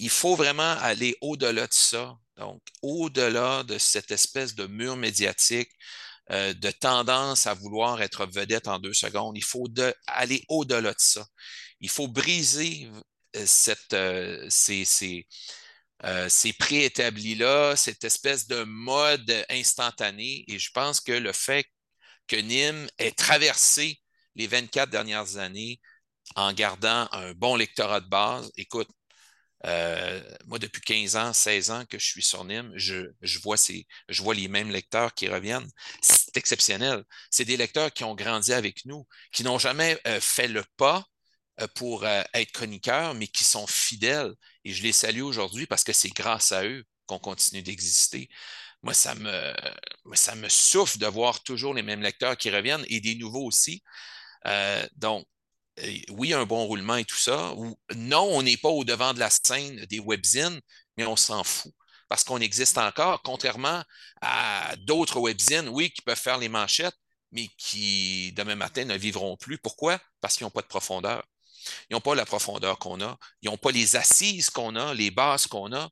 B: Il faut vraiment aller au-delà de ça. Donc, au-delà de cette espèce de mur médiatique, euh, de tendance à vouloir être vedette en deux secondes. Il faut aller au-delà de ça. Il faut briser euh, cette, euh, ces, ces, ces préétablis-là, cette espèce de mode instantané. Et je pense que le fait que Nîmes ait traversé les 24 dernières années en gardant un bon lectorat de base, écoute, euh, moi, depuis 15 ans, 16 ans que je suis sur Nîmes, je, vois les mêmes lecteurs qui reviennent. C'est exceptionnel. C'est des lecteurs qui ont grandi avec nous, qui n'ont jamais euh, fait le pas pour être chroniqueurs, mais qui sont fidèles. Et je les salue aujourd'hui parce que c'est grâce à eux qu'on continue d'exister. Moi, ça me, ça me souffle de voir toujours les mêmes lecteurs qui reviennent et des nouveaux aussi. donc, oui, un bon roulement et tout ça. non, on n'est pas au devant de la scène des webzines, mais on s'en fout parce qu'on existe encore, contrairement à d'autres webzines, oui, qui peuvent faire les manchettes, mais qui, demain matin, ne vivront plus. Pourquoi? Parce qu'ils n'ont pas de profondeur. Ils n'ont pas la profondeur qu'on a. Ils n'ont pas les assises qu'on a, les bases qu'on a.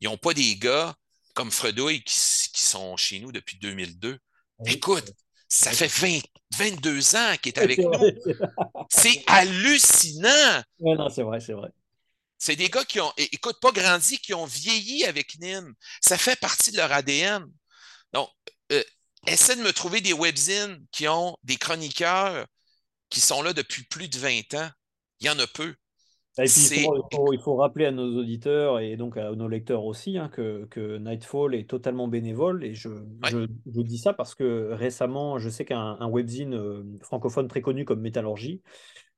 B: Ils n'ont pas des gars comme Fredouille qui, sont chez nous depuis 2002. Écoute, ça fait 22 ans qu'il est avec nous. C'est hallucinant.
A: Oui, non, c'est vrai, c'est vrai.
B: C'est des gars qui ont, écoute, pas grandi, qui ont vieilli avec Nîmes. Ça fait partie de leur ADN. Donc, euh, essaie de me trouver des webzines qui ont des chroniqueurs qui sont là depuis plus de 20 ans. Il y en a peu.
A: Il, faut, rappeler à nos auditeurs et donc à nos lecteurs aussi hein, que, Nightfall est totalement bénévole. Et je, je, dis ça parce que récemment, je sais qu'un webzine euh, francophone très connu comme Métallurgie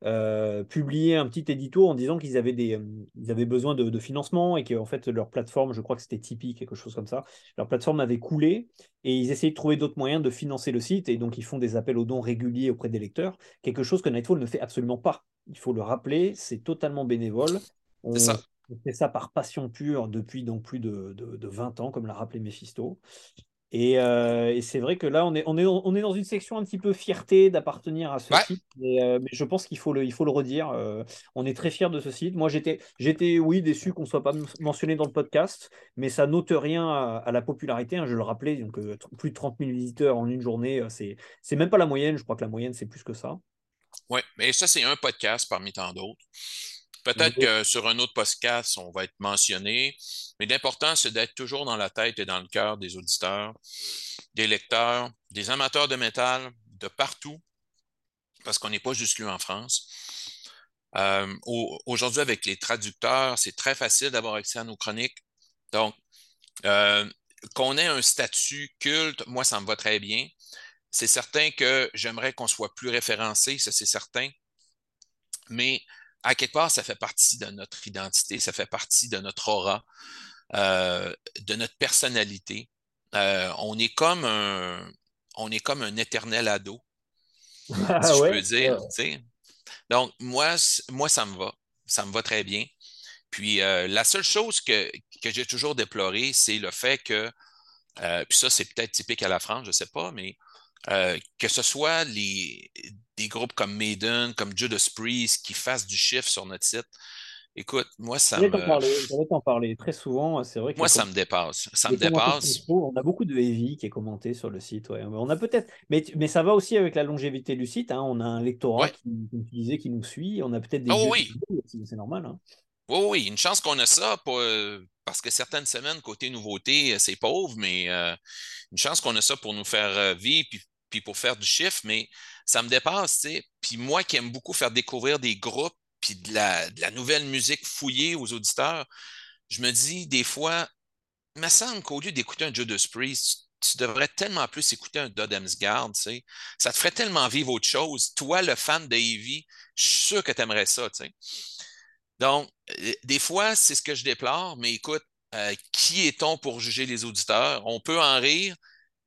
A: euh, publié un petit édito en disant qu'ils avaient, des, euh, ils avaient besoin de, financement et qu'en fait leur plateforme, je crois que c'était Tipeee, quelque chose comme ça, leur plateforme avait coulé et ils essayaient de trouver d'autres moyens de financer le site et donc ils font des appels aux dons réguliers auprès des lecteurs, quelque chose que Nightfall ne fait absolument pas. Il faut le rappeler, c'est totalement bénévole. On, ça. fait ça par passion pure depuis donc plus de, de, de 20 ans, comme l'a rappelé Mephisto. Euh, et, c'est vrai que là, on est, on, est, on est dans une section un petit peu fierté d'appartenir à ce site. Euh, mais je pense qu'il faut le, il faut le redire. Euh, on est très fiers de ce site. Moi, j'étais, j'étais oui, déçu qu'on ne soit pas mentionné dans le podcast, mais ça n'ôte rien à, la popularité. Hein, je le rappelais, donc plus de 30 000 visiteurs en une journée, c'est, c'est même pas la moyenne. Je crois que la moyenne, c'est plus que ça.
B: Oui, mais ça, c'est un podcast parmi tant d'autres. Peut-être que sur un autre podcast, on va être mentionné, mais l'important, c'est d'être toujours dans la tête et dans le cœur des auditeurs, des lecteurs, des amateurs de métal, de partout, parce qu'on n'est pas juste lu en France. Euh, aujourd'hui, avec les traducteurs, c'est très facile d'avoir accès à nos chroniques. Donc, euh, qu'on ait un statut culte, moi, ça me va très bien. C'est certain que j'aimerais qu'on soit plus référencé, ça c'est certain. Mais à quelque part, ça fait partie de notre identité, ça fait partie de notre aura, euh, de notre personnalité. Euh, on est comme un, on est comme un éternel ado, si je peux dire. Donc, moi, moi, ça me va. Ça me va très bien. Puis, euh, la seule chose que, que j'ai toujours déploré, c'est le fait que, puis ça, c'est peut-être typique à la France, je ne sais pas, mais que ce soit les, des groupes comme Maiden, comme Judas Priest qui fassent du chiffre sur notre site. Écoute, moi, ça me.
A: J'allais t'en parler très souvent. C'est vrai
B: moi, ça me dépasse. Ça me dépasse.
A: On a beaucoup de heavy qui est commenté sur le site. On a peut-être. Mais, mais ça va aussi avec la longévité du site. Hein. On a un lectorat qui, qui nous suit. On a peut-être des.
B: Oh, oui.
A: C'est normal. Hein.
B: Oui, oui, une chance qu'on a ça, euh, parce que certaines semaines, côté nouveauté, c'est pauvre, mais euh, une chance qu'on a ça pour nous faire vivre, puis puis pour faire du chiffre, mais ça me dépasse, tu sais. Puis moi qui aime beaucoup faire découvrir des groupes, puis de la, nouvelle musique fouillée aux auditeurs, je me dis des fois, il me semble qu'au lieu d'écouter un Judas Priest, tu devrais tellement plus écouter un Dodemsgard, tu sais. Ça te ferait tellement vivre autre chose. Toi, le fan de Heavy, je suis sûr que tu aimerais ça, tu sais. Donc, euh, des fois, c'est ce que je déplore, mais écoute, euh, qui est-on pour juger les auditeurs? On peut en rire,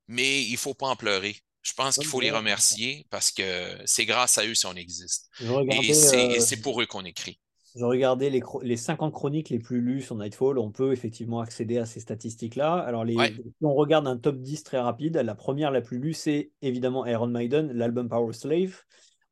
B: mais il ne faut pas en pleurer. Je pense qu'il faut les remercier parce que c'est grâce à eux si on existe. Et euh, c'est pour eux qu'on écrit.
A: Je regardais les, les 50 chroniques les plus lues sur Nightfall. On peut effectivement accéder à ces statistiques-là. Alors, les, si on regarde un top 10 très rapide, la première la plus lue, c'est évidemment Iron Maiden, l'album Power Slave.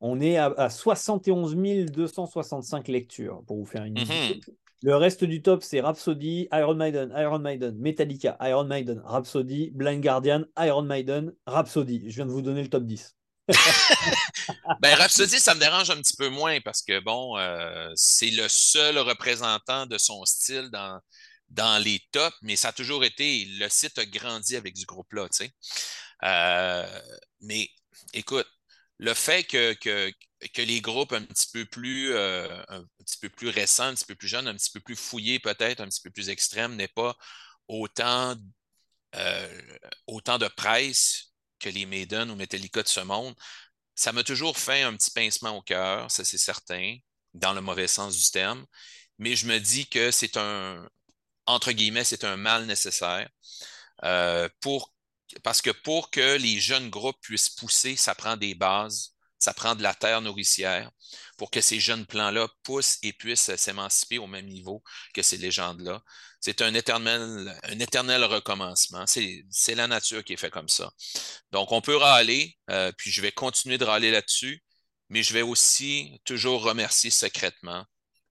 A: On est à, 71 265 lectures, pour vous faire une idée. Mhm. Le reste du top, c'est Rhapsody, Iron Maiden, Iron Maiden, Metallica, Iron Maiden, Rhapsody, Blind Guardian, Iron Maiden, Rhapsody. Je viens de vous donner le top 10.
B: ben, Rhapsody, ça me dérange un petit peu moins parce que, bon, euh, c'est le seul représentant de son style dans, dans les tops, mais ça a toujours été, le site a grandi avec ce groupe-là, tu sais. Euh, mais écoute, le fait que, les groupes un petit peu plus euh, un petit peu plus récents, un petit peu plus jeunes, un petit peu plus fouillés peut-être, un petit peu plus extrêmes, n'aient pas autant, euh, autant de presse que les Maiden ou Metallica de ce monde, ça m'a toujours fait un petit pincement au cœur, ça c'est certain. dans le mauvais sens du terme, mais je me dis que c'est un, entre guillemets, c'est un mal nécessaire. Euh, pour, parce que pour que les jeunes groupes puissent pousser, ça prend des bases, ça prend de la terre nourricière pour que ces jeunes plans-là poussent et puissent s'émanciper au même niveau que ces légendes-là. C'est un éternel, un éternel recommencement. C'est la nature qui est fait comme ça. Donc, on peut râler, euh, puis je vais continuer de râler là-dessus, mais je vais aussi toujours remercier secrètement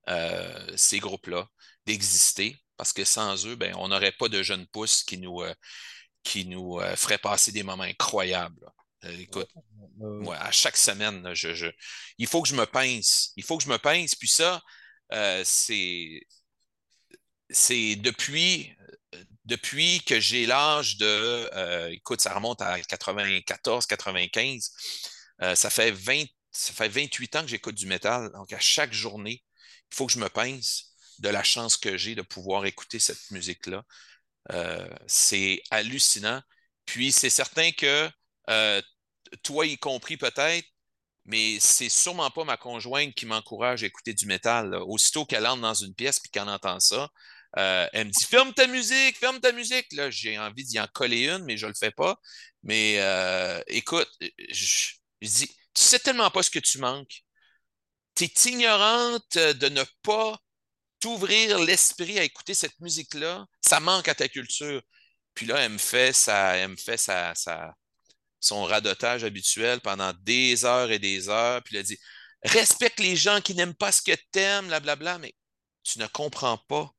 B: euh, ces groupes-là d'exister parce que sans eux, ben, on n'aurait pas de jeunes pousses qui nous, euh, qui nous euh, feraient passer des moments incroyables. Euh, écoute, moi, à chaque semaine, je, il faut que je me pince. Il faut que je me pince. Puis ça, c'est, c'est depuis, depuis que j'ai l'âge de, écoute, ça remonte à 94, 95. ça fait 20, ça fait 28 ans que j'écoute du métal. Donc, à chaque journée, il faut que je me pince de la chance que j'ai de pouvoir écouter cette musique-là. Euh, c'est hallucinant. Puis c'est certain que euh, toi y compris peut-être, mais c'est sûrement pas ma conjointe qui m'encourage à écouter du métal. Aussitôt qu'elle entre dans une pièce et qu'elle entend ça, euh, elle me dit Ferme ta musique, ferme ta musique. Là, j'ai envie d'y en coller une, mais je le fais pas. Mais écoute, je, je dis Tu sais tellement pas ce que tu manques. Tu es ignorante de ne pas t'ouvrir l'esprit à écouter cette musique-là, ça manque à ta culture. Puis là, elle me fait, ça, elle me fait sa, son radotage habituel pendant des heures et des heures. Puis elle dit Respecte les gens qui n'aiment pas ce que t'aimes, blablabla. Mais tu ne comprends pas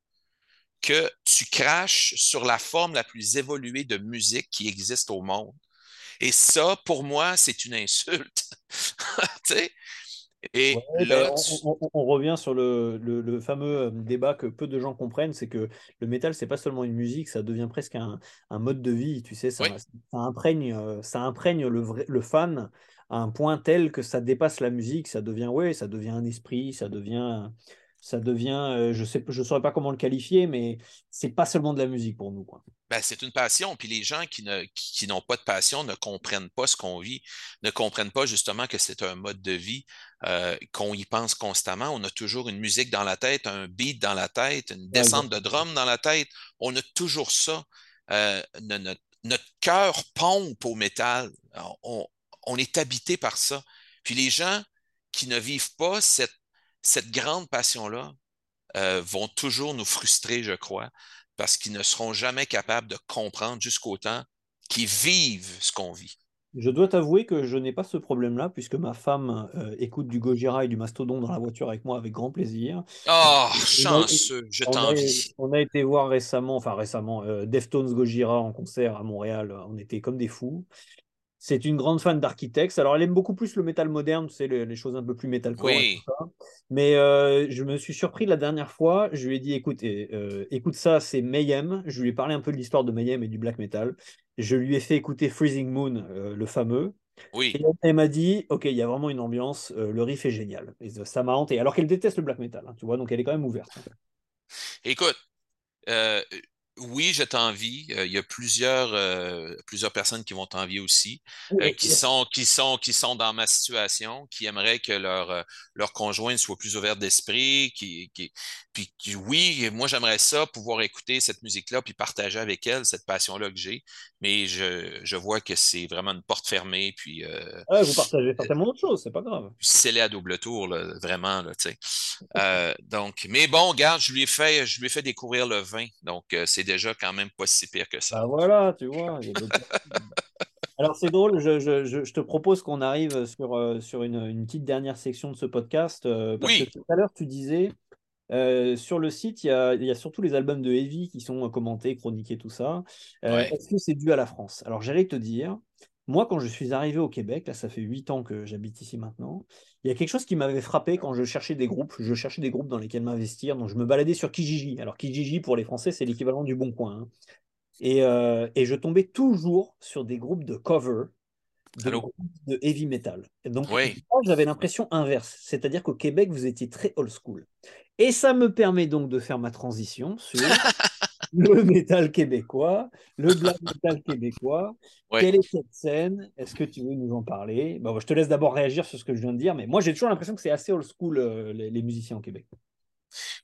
B: que tu craches sur la forme la plus évoluée de musique qui existe au monde. Et ça, pour moi, c'est une insulte.
A: Et ben, on, revient sur le, fameux euh, débat que peu de gens comprennent, c'est que le métal, c'est pas seulement une musique, ça devient presque un, mode de vie, tu sais, ça, imprègne, euh, ça imprègne le, le fan à un point tel que ça dépasse la musique, ça devient, ouais, ça devient un esprit, ça devient, ça devient, euh, je sais, je saurais pas comment le qualifier, mais c'est pas seulement de la musique pour nous, quoi.
B: Ben, c'est une passion. Puis les gens qui, n'ont pas de passion ne comprennent pas ce qu'on vit, ne comprennent pas justement que c'est un mode de vie, euh, qu'on y pense constamment. On a toujours une musique dans la tête, un beat dans la tête, une descente de drum dans la tête. On a toujours ça. Euh, notre, cœur pompe au métal. On, on, est habité par ça. Puis les gens qui ne vivent pas cette cette grande passion-là euh, vont toujours nous frustrer, je crois, parce qu'ils ne seront jamais capables de comprendre jusqu'au temps qu'ils vivent ce qu'on vit.
A: Je dois t'avouer que je n'ai pas ce problème-là, puisque ma femme euh, écoute du Gojira et du Mastodon dans la voiture avec moi avec grand plaisir.
B: Oh, chanceux, je t'envie.
A: On, a été voir récemment, enfin récemment, euh, Deftones Gojira en concert à Montréal. On était comme des fous. C'est une grande fan d'Architects. Alors, elle aime beaucoup plus le métal moderne, tu sais, les, choses un peu plus tout ça. Mais euh, je me suis surpris la dernière fois. Je lui ai dit, écoute, euh, écoute ça, c'est Mayhem. Je lui ai parlé un peu de l'histoire de Mayhem et du black metal. Je lui ai fait écouter Freezing Moon, euh, le fameux.
B: Oui.
A: Et elle m'a dit, ok, il y a vraiment une ambiance. le riff est génial. Et ça m'a hanté. Alors qu'elle déteste le black metal, hein, tu vois, donc elle est quand même ouverte.
B: Écoute, oui, je t'envie. Il y a plusieurs, euh, plusieurs personnes qui vont t'envier aussi, euh, qui, sont, qui, sont, qui sont dans ma situation, qui aimeraient que leur, leur conjoint soit plus ouvert d'esprit. Qui, qui, puis oui, moi j'aimerais ça, pouvoir écouter cette musique-là, puis partager avec elle cette passion-là que j'ai. Mais je, je vois que c'est vraiment une porte fermée. Puis,
A: vous partagez certainement autre chose, c'est pas grave.
B: Scellé à double tour, là, vraiment. Là, donc, mais bon, regarde, je lui ai fait, je lui ai fait découvrir le vin. Donc, c'est déjà quand même pas si pire que ça.
A: Bah voilà, tu vois. Alors c'est drôle, je, te propose qu'on arrive sur, euh, sur une, petite dernière section de ce podcast. Euh, parce que tout à l'heure, tu disais, euh, sur le site, il y, a, surtout les albums de Heavy qui sont commentés, chroniqués, tout ça. Est-ce que c'est dû à la France? Alors j'allais te dire, moi, quand je suis arrivé au Québec, là, ça fait huit ans que j'habite ici maintenant, il y a quelque chose qui m'avait frappé quand je cherchais des groupes. Je cherchais des groupes dans lesquels m'investir. Donc, je me baladais sur Kijiji. Alors, Kijiji, pour les Français, c'est l'équivalent du Bon Coin. Hein. Euh, et, je tombais toujours sur des groupes de cover, de, heavy metal. donc, j'avais l'impression inverse. C'est-à-dire qu'au Québec, vous étiez très old school. Et ça me permet donc de faire ma transition sur le métal québécois, le black metal québécois.
B: Ouais.
A: Quelle est cette scène? Est-ce que tu veux nous en parler? Bon, Je te laisse d'abord réagir sur ce que je viens de dire, mais moi j'ai toujours l'impression que c'est assez old school euh, les, les musiciens au Québec.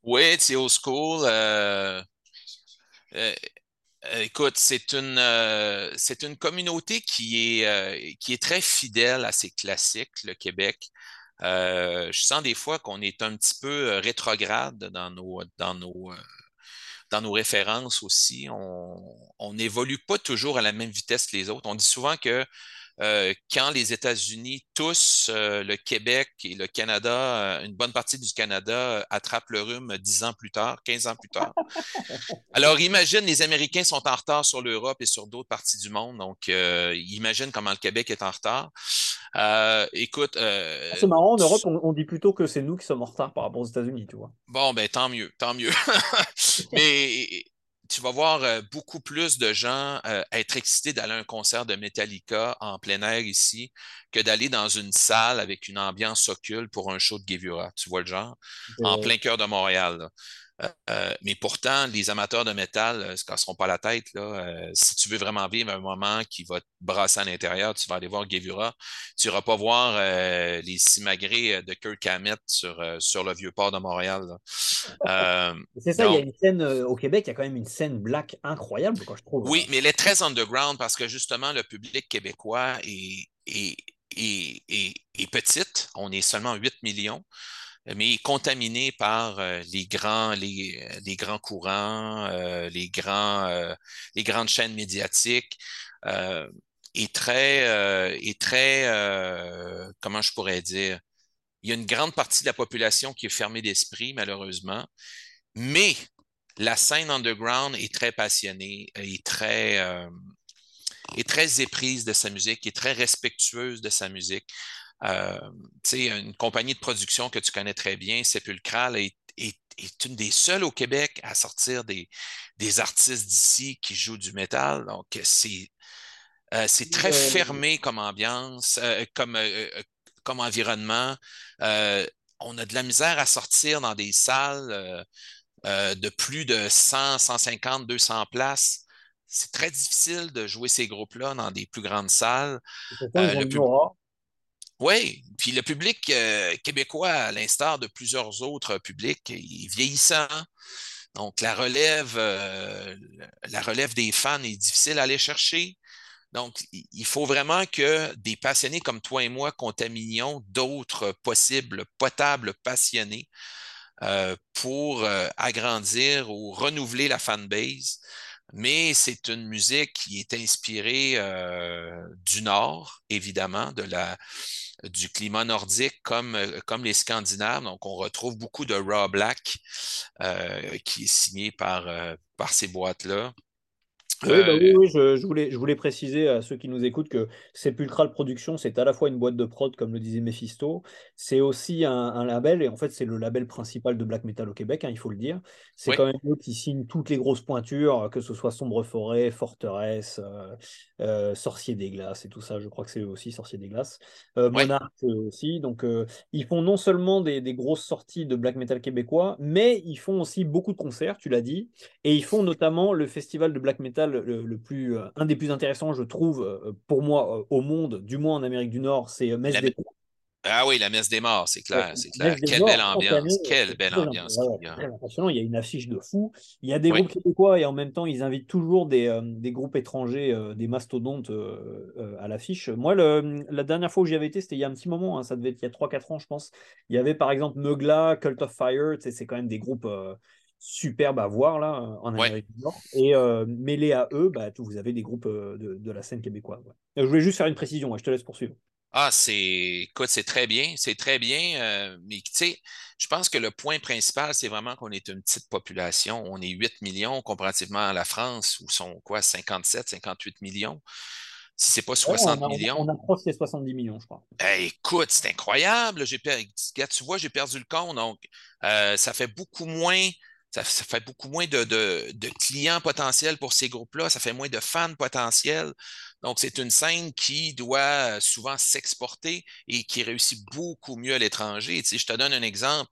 B: Oui, c'est old school. euh, euh, écoute, c'est une, c'est une communauté qui est, qui est très fidèle à ses classiques, le Québec. Euh, je sens des fois qu'on est un petit peu euh, rétrograde euh, dans nos références aussi. On n'évolue pas toujours à la même vitesse que les autres. On dit souvent que quand les États-Unis, tous, le Québec et le Canada, une bonne partie du Canada attrape le rhume dix ans plus tard, 15 ans plus tard. Alors, imagine, les Américains sont en retard sur l'Europe et sur d'autres parties du monde. Donc, imagine comment le Québec est en retard. Euh, écoute, euh,
A: C'est marrant, en Europe, on, on dit plutôt que c'est nous qui sommes en retard par rapport aux États-Unis, tu vois.
B: Bon, ben tant mieux, tant mieux. Mais tu vas voir euh, beaucoup plus de gens euh, être excités d'aller à un concert de Metallica en plein air ici que d'aller dans une salle avec une ambiance occulte pour un show de Gevura. Tu vois le genre? En plein cœur de Montréal. Euh, euh, mais pourtant, les amateurs de métal ne se casseront pas la tête. Là. Euh, si tu veux vraiment vivre un moment qui va te brasser à l'intérieur, tu vas aller voir Gevura. Tu n'iras pas voir euh, les simagrées de Kirk Hammett sur, euh, sur le vieux port de Montréal. Euh,
A: c'est ça, il y a une scène euh, au Québec, il y a quand même une scène black incroyable, quoi, je trouve.
B: oui, mais elle est très underground parce que justement, le public québécois est, est, est, est, est petite. On est seulement 8 millions. Mais contaminé par euh, les grands, les, les grands courants, euh, les euh, grandes chaînes médiatiques, euh, et très, euh, et très, euh, comment je pourrais dire, il y a une grande partie de la population qui est fermée d'esprit, malheureusement, mais la scène underground est très passionnée, est très, euh, est très éprise de sa musique, est très respectueuse de sa musique. Euh, tu sais, une compagnie de production que tu connais très bien, Sepulchral, est, est, est une des seules au Québec à sortir des, des artistes d'ici qui jouent du métal. Donc, c'est euh, c'est très
A: Euh,
B: fermé comme ambiance, euh, comme, euh, euh, comme environnement. Euh, on a de la misère à sortir dans des salles euh, euh, de plus de 100, 150, 200 places. C'est très difficile de jouer ces groupes-là dans des plus grandes salles. Euh, le pub-. Oui, puis le public euh, québécois, à l'instar de plusieurs autres publics, est vieillissant. Donc, la relève, euh, la relève des fans est difficile à aller chercher. Donc, il faut vraiment que des passionnés comme toi et moi contaminions d'autres possibles potables passionnés euh, pour agrandir ou renouveler la fanbase. Mais c'est une musique qui est inspirée euh, du Nord, évidemment, de la, du climat nordique comme, euh, comme les Scandinaves. Donc, on retrouve beaucoup de Raw Black euh, qui est signé par, par ces boîtes-là.
A: Oui, bah
B: Euh,
A: oui, oui, je, je voulais, je voulais préciser à ceux qui nous écoutent que Sepulchral Productions, c'est à la fois une boîte de prod, comme le disait Mephisto, c'est aussi un, un label, et en fait, c'est le label principal de black metal au Québec, hein, il faut le dire. C'est
B: oui,
A: quand même eux qui signent toutes les grosses pointures, que ce soit Sombre Forêt, Forteresse, euh, euh, Sorcier des Glaces et tout ça. Je crois que c'est eux aussi, Sorcier des Glaces. Euh, Monarch aussi. Donc, ils font non seulement des, des grosses sorties de black metal québécois, mais ils font aussi beaucoup de concerts, tu l'as dit. Et ils font notamment le festival de black metal le, le plus, euh, un des plus intéressants, je trouve, euh, pour moi, euh, au monde, du moins en Amérique du Nord, c'est euh, Messe
B: la,
A: des
B: Ah oui, la messe des morts, c'est clair, c'est clair. Quelle belle
A: Morts,
B: ambiance, quelle belle ambiance.
A: Il y a une affiche de fou. Il y a des groupes québécois et en même temps, ils invitent toujours des, euh, des groupes étrangers, euh, des mastodontes euh, euh, à l'affiche. Moi, le- la dernière fois où j'y avais été, c'était il y a un petit moment, hein, ça devait être il y a trois quatre ans, je pense. Il y avait par exemple Meugla, Cult of Fire, c'est quand même des groupes euh, superbes à voir là, euh, en
B: ouais.
A: Amérique du Nord. Et euh, mêlés à eux, bah, vous avez des groupes euh, de, de la scène québécoise. ouais. Je voulais juste faire une précision, je te laisse poursuivre.
B: Ah, c'est, écoute, c'est très bien, c'est très bien, euh, mais tu sais, je pense que le point principal, c'est vraiment qu'on est une petite population. On est 8 millions comparativement à la France, où sont quoi, 57, 58 millions, si c'est pas
A: Ouais, on,
B: 60
A: a- on,
B: millions.
A: on approche les 70 millions, je crois.
B: Eh, écoute, c'est incroyable. J'ai tu vois, j'ai perdu le compte. Donc, euh, ça fait beaucoup moins, ça, fait beaucoup moins de, clients potentiels pour ces groupes-là. Ça fait moins de fans potentiels. Donc, c'est une scène qui doit euh, souvent s'exporter et qui réussit beaucoup mieux à l'étranger. Tu sais, je te donne un exemple.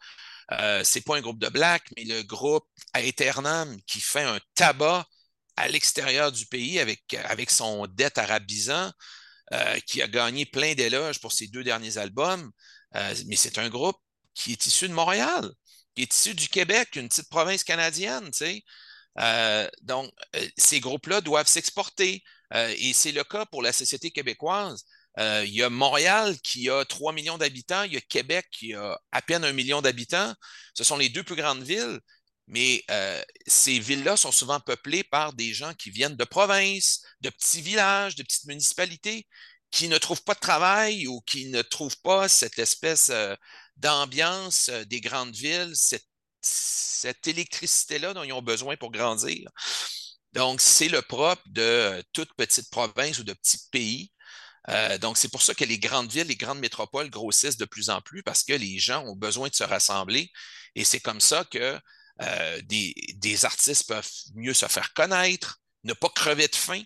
B: Euh, c'est pas un groupe de black, mais le groupe Aeternam qui fait un tabac à l'extérieur du pays avec, avec son dette arabisant, euh, qui a gagné plein d'éloges pour ses deux derniers albums. Euh, mais c'est un groupe qui est issu de Montréal, qui est issu du Québec, une petite province canadienne, tu sais. Euh, donc, ces groupes-là doivent s'exporter. et c'est le cas pour la société québécoise. il y a Montréal qui a 3 millions d'habitants, il y a Québec qui a à peine un million d'habitants. Ce sont les deux plus grandes villes. Mais euh, ces villes-là sont souvent peuplées par des gens qui viennent de provinces, de petits villages, de petites municipalités, qui ne trouvent pas de travail ou qui ne trouvent pas cette espèce euh, d'ambiance euh, des grandes villes, cette, électricité-là dont ils ont besoin pour grandir. Donc, c'est le propre de toute petite province ou de petits pays. donc, c'est pour ça que les grandes villes, les grandes métropoles grossissent de plus en plus parce que les gens ont besoin de se rassembler. Et c'est comme ça que euh, des, artistes peuvent mieux se faire connaître, ne pas crever de faim.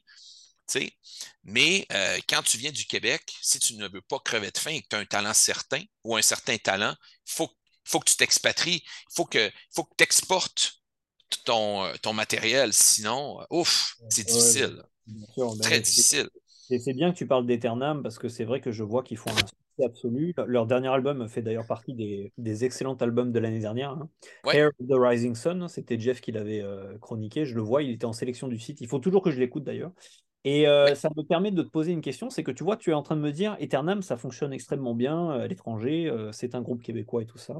B: Mais euh, quand tu viens du Québec, si tu ne veux pas crever de faim et que tu as un talent certain ou un certain talent, il faut, faut, que tu t'expatries, il faut que, faut que tu exportes ton, euh, ton matériel. Sinon, ouf, c'est difficile. Très difficile.
A: C'est bien que tu parles d'Eternam parce que c'est vrai que je vois qu'ils font un absolu. Leur dernier album fait d'ailleurs partie des, excellents albums de l'année dernière. Hein. Air of the Rising Sun, c'était Jeff qui l'avait euh, chroniqué. Je le vois, il était en sélection du site. Il faut toujours que je l'écoute d'ailleurs. Et euh, ça me permet de te poser une question, c'est que tu vois, tu es en train de me dire, Eternam, ça fonctionne extrêmement bien à l'étranger, euh, c'est un groupe québécois et tout ça.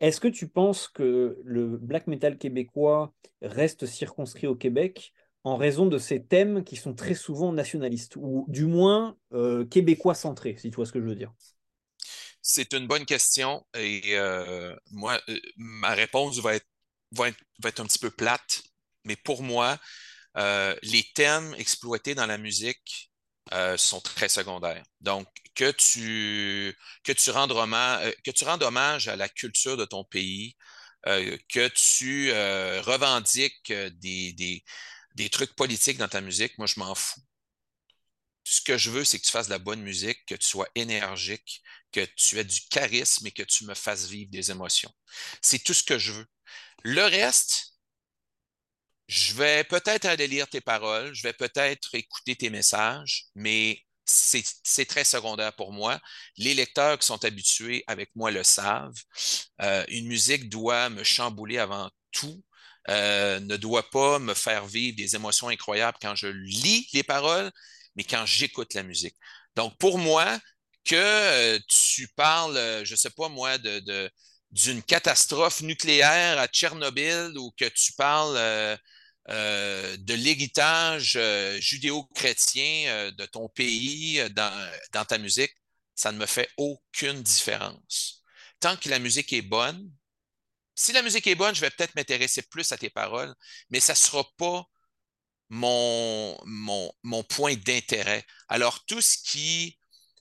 A: Est-ce que tu penses que le black metal québécois reste circonscrit au Québec en raison de ces thèmes qui sont très souvent nationalistes, ou du moins québécois centrés, si tu vois ce que je veux dire?
B: C'est une bonne question et euh, moi, euh, ma réponse va être, va, être, un petit peu plate, mais pour moi, euh, les thèmes exploités dans la musique sont très secondaires. Donc, que tu, que tu, rendes hommage, que tu rendes hommage à la culture de ton pays, que tu revendiques des, des, des trucs politiques dans ta musique, moi, je m'en fous ce que je veux, c'est que tu fasses de la bonne musique, que tu sois énergique, que tu aies du charisme et que tu me fasses vivre des émotions. C'est tout ce que je veux. Le reste, je vais peut-être aller lire tes paroles, je vais peut-être écouter tes messages, mais c'est très secondaire pour moi. Les lecteurs qui sont habitués avec moi le savent. Euh, une musique doit me chambouler avant tout. Euh, ne doit pas me faire vivre des émotions incroyables quand je lis les paroles, mais quand j'écoute la musique. Donc, pour moi, que euh, tu parles, je ne sais pas moi, de, d'une catastrophe nucléaire à Tchernobyl ou que tu parles euh, de l'héritage judéo-chrétien de ton pays dans, ta musique, ça ne me fait aucune différence. Tant que la musique est bonne, si la musique est bonne, je vais peut-être m'intéresser plus à tes paroles, mais ça ne sera pas mon, mon, point d'intérêt. Alors,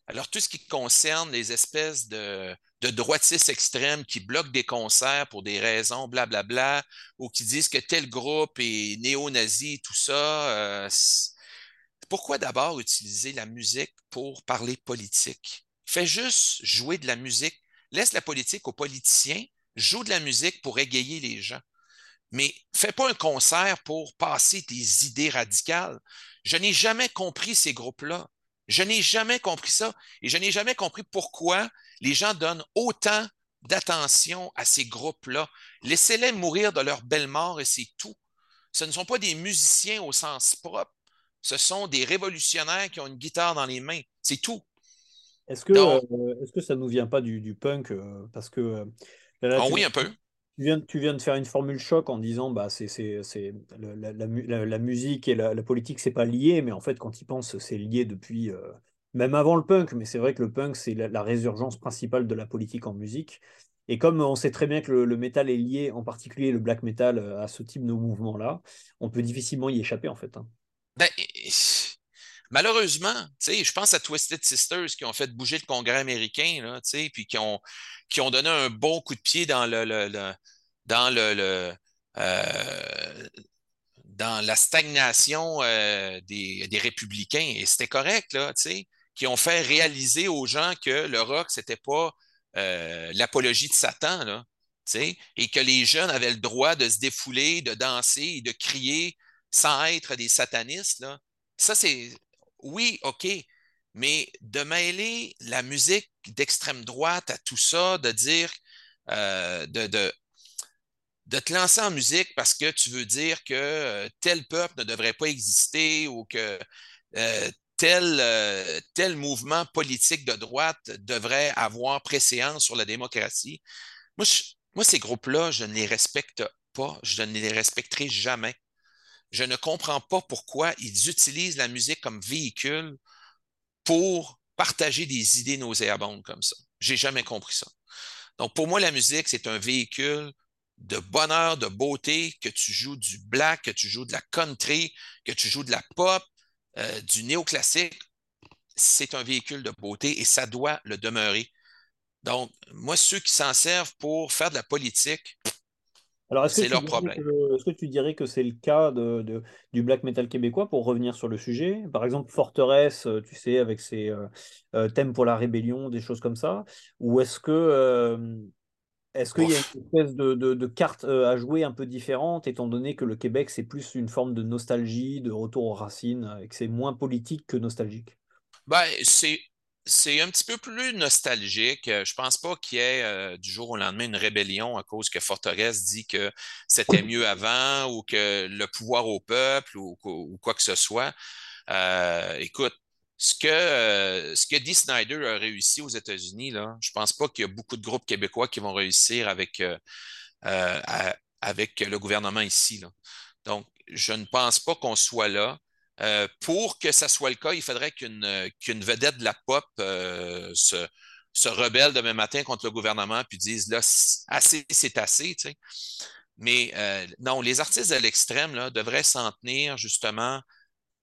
B: alors, tout ce qui concerne les espèces de, de droitistes extrêmes qui bloquent des concerts pour des raisons blablabla, ou qui disent que tel groupe est néo-nazi, tout ça, euh, pourquoi d'abord utiliser la musique pour parler politique? Fais juste jouer de la musique. Laisse la politique aux politiciens, joue de la musique pour égayer les gens mais fais pas un concert pour passer des idées radicales. Je n'ai jamais compris ces groupes-là. Je n'ai jamais compris ça et je n'ai jamais compris pourquoi les gens donnent autant d'attention à ces groupes-là. Laissez-les mourir de leur belle mort et c'est tout. Ce ne sont pas des musiciens au sens propre. Ce sont des révolutionnaires qui ont une guitare dans les mains. C'est tout.
A: Est-ce que, euh, que ça ne nous vient pas du, punk euh, Parce que. Euh,
B: ah oui, un peu.
A: Tu viens, tu viens de faire une formule choc en disant bah c'est la, la, la, musique et la, politique c'est pas lié mais en fait quand ils pensent c'est lié depuis même avant le punk mais c'est vrai que le punk c'est la, résurgence principale de la politique en musique et comme on sait très bien que le, métal est lié en particulier le black metal à ce type de mouvement là on peut difficilement y échapper en fait hein.
B: ben, malheureusement, je pense à Twisted Sisters qui ont fait bouger le Congrès américain, là, puis qui ont, qui ont donné un bon coup de pied dans le, dans le, euh, dans la stagnation euh, des, républicains. Et c'était correct, là, qui ont fait réaliser aux gens que le rock, c'était pas euh, l'apologie de Satan, là. et que les jeunes avaient le droit de se défouler, de danser et de crier sans être des satanistes. Là. Ça, c'est oui, OK, mais de mêler la musique d'extrême droite à tout ça, de dire, euh, de, de, de, te lancer en musique parce que tu veux dire que euh, tel peuple ne devrait pas exister ou que tel, euh, tel mouvement politique de droite devrait avoir préséance sur la démocratie. Moi, moi ces groupes-là, je ne les respecte pas, je ne les respecterai jamais. Je ne comprends pas pourquoi ils utilisent la musique comme véhicule pour partager des idées nauséabondes comme ça. J'ai jamais compris ça. Donc, pour moi, la musique, c'est un véhicule de bonheur, de beauté, que tu joues du black, que tu joues de la country, que tu joues de la pop, euh, du néoclassique. C'est un véhicule de beauté et ça doit le demeurer. Donc, moi, ceux qui s'en servent pour faire de la politique,
A: alors, est-ce que, tu dirais que c'est le cas de, du black metal québécois pour revenir sur le sujet? Par exemple, Forteresse, euh, tu sais, avec ses euh, euh, thèmes pour la rébellion, des choses comme ça Ou est-ce que est-ce qu'il y a une espèce de, carte à jouer un peu différente, étant donné que le Québec, c'est plus une forme de nostalgie, de retour aux racines, et que c'est moins politique que nostalgique?
B: Ben, c'est c'est un petit peu plus nostalgique. Euh, je pense pas qu'il y ait euh, du jour au lendemain une rébellion à cause que Forteresse dit que c'était mieux avant ou que le pouvoir au peuple ou, quoi que ce soit. Euh, écoute, ce que, ce que Snyder a réussi aux États-Unis, là, je pense pas qu'il y a beaucoup de groupes québécois qui vont réussir avec, avec le gouvernement ici. Là. Donc, je ne pense pas qu'on soit là. Euh, pour que ça soit le cas, il faudrait qu'une vedette de la pop euh, se, se, rebelle demain matin contre le gouvernement puis dise là, assez, c'est assez. Mais euh, non, les artistes de l'extrême devraient s'en tenir justement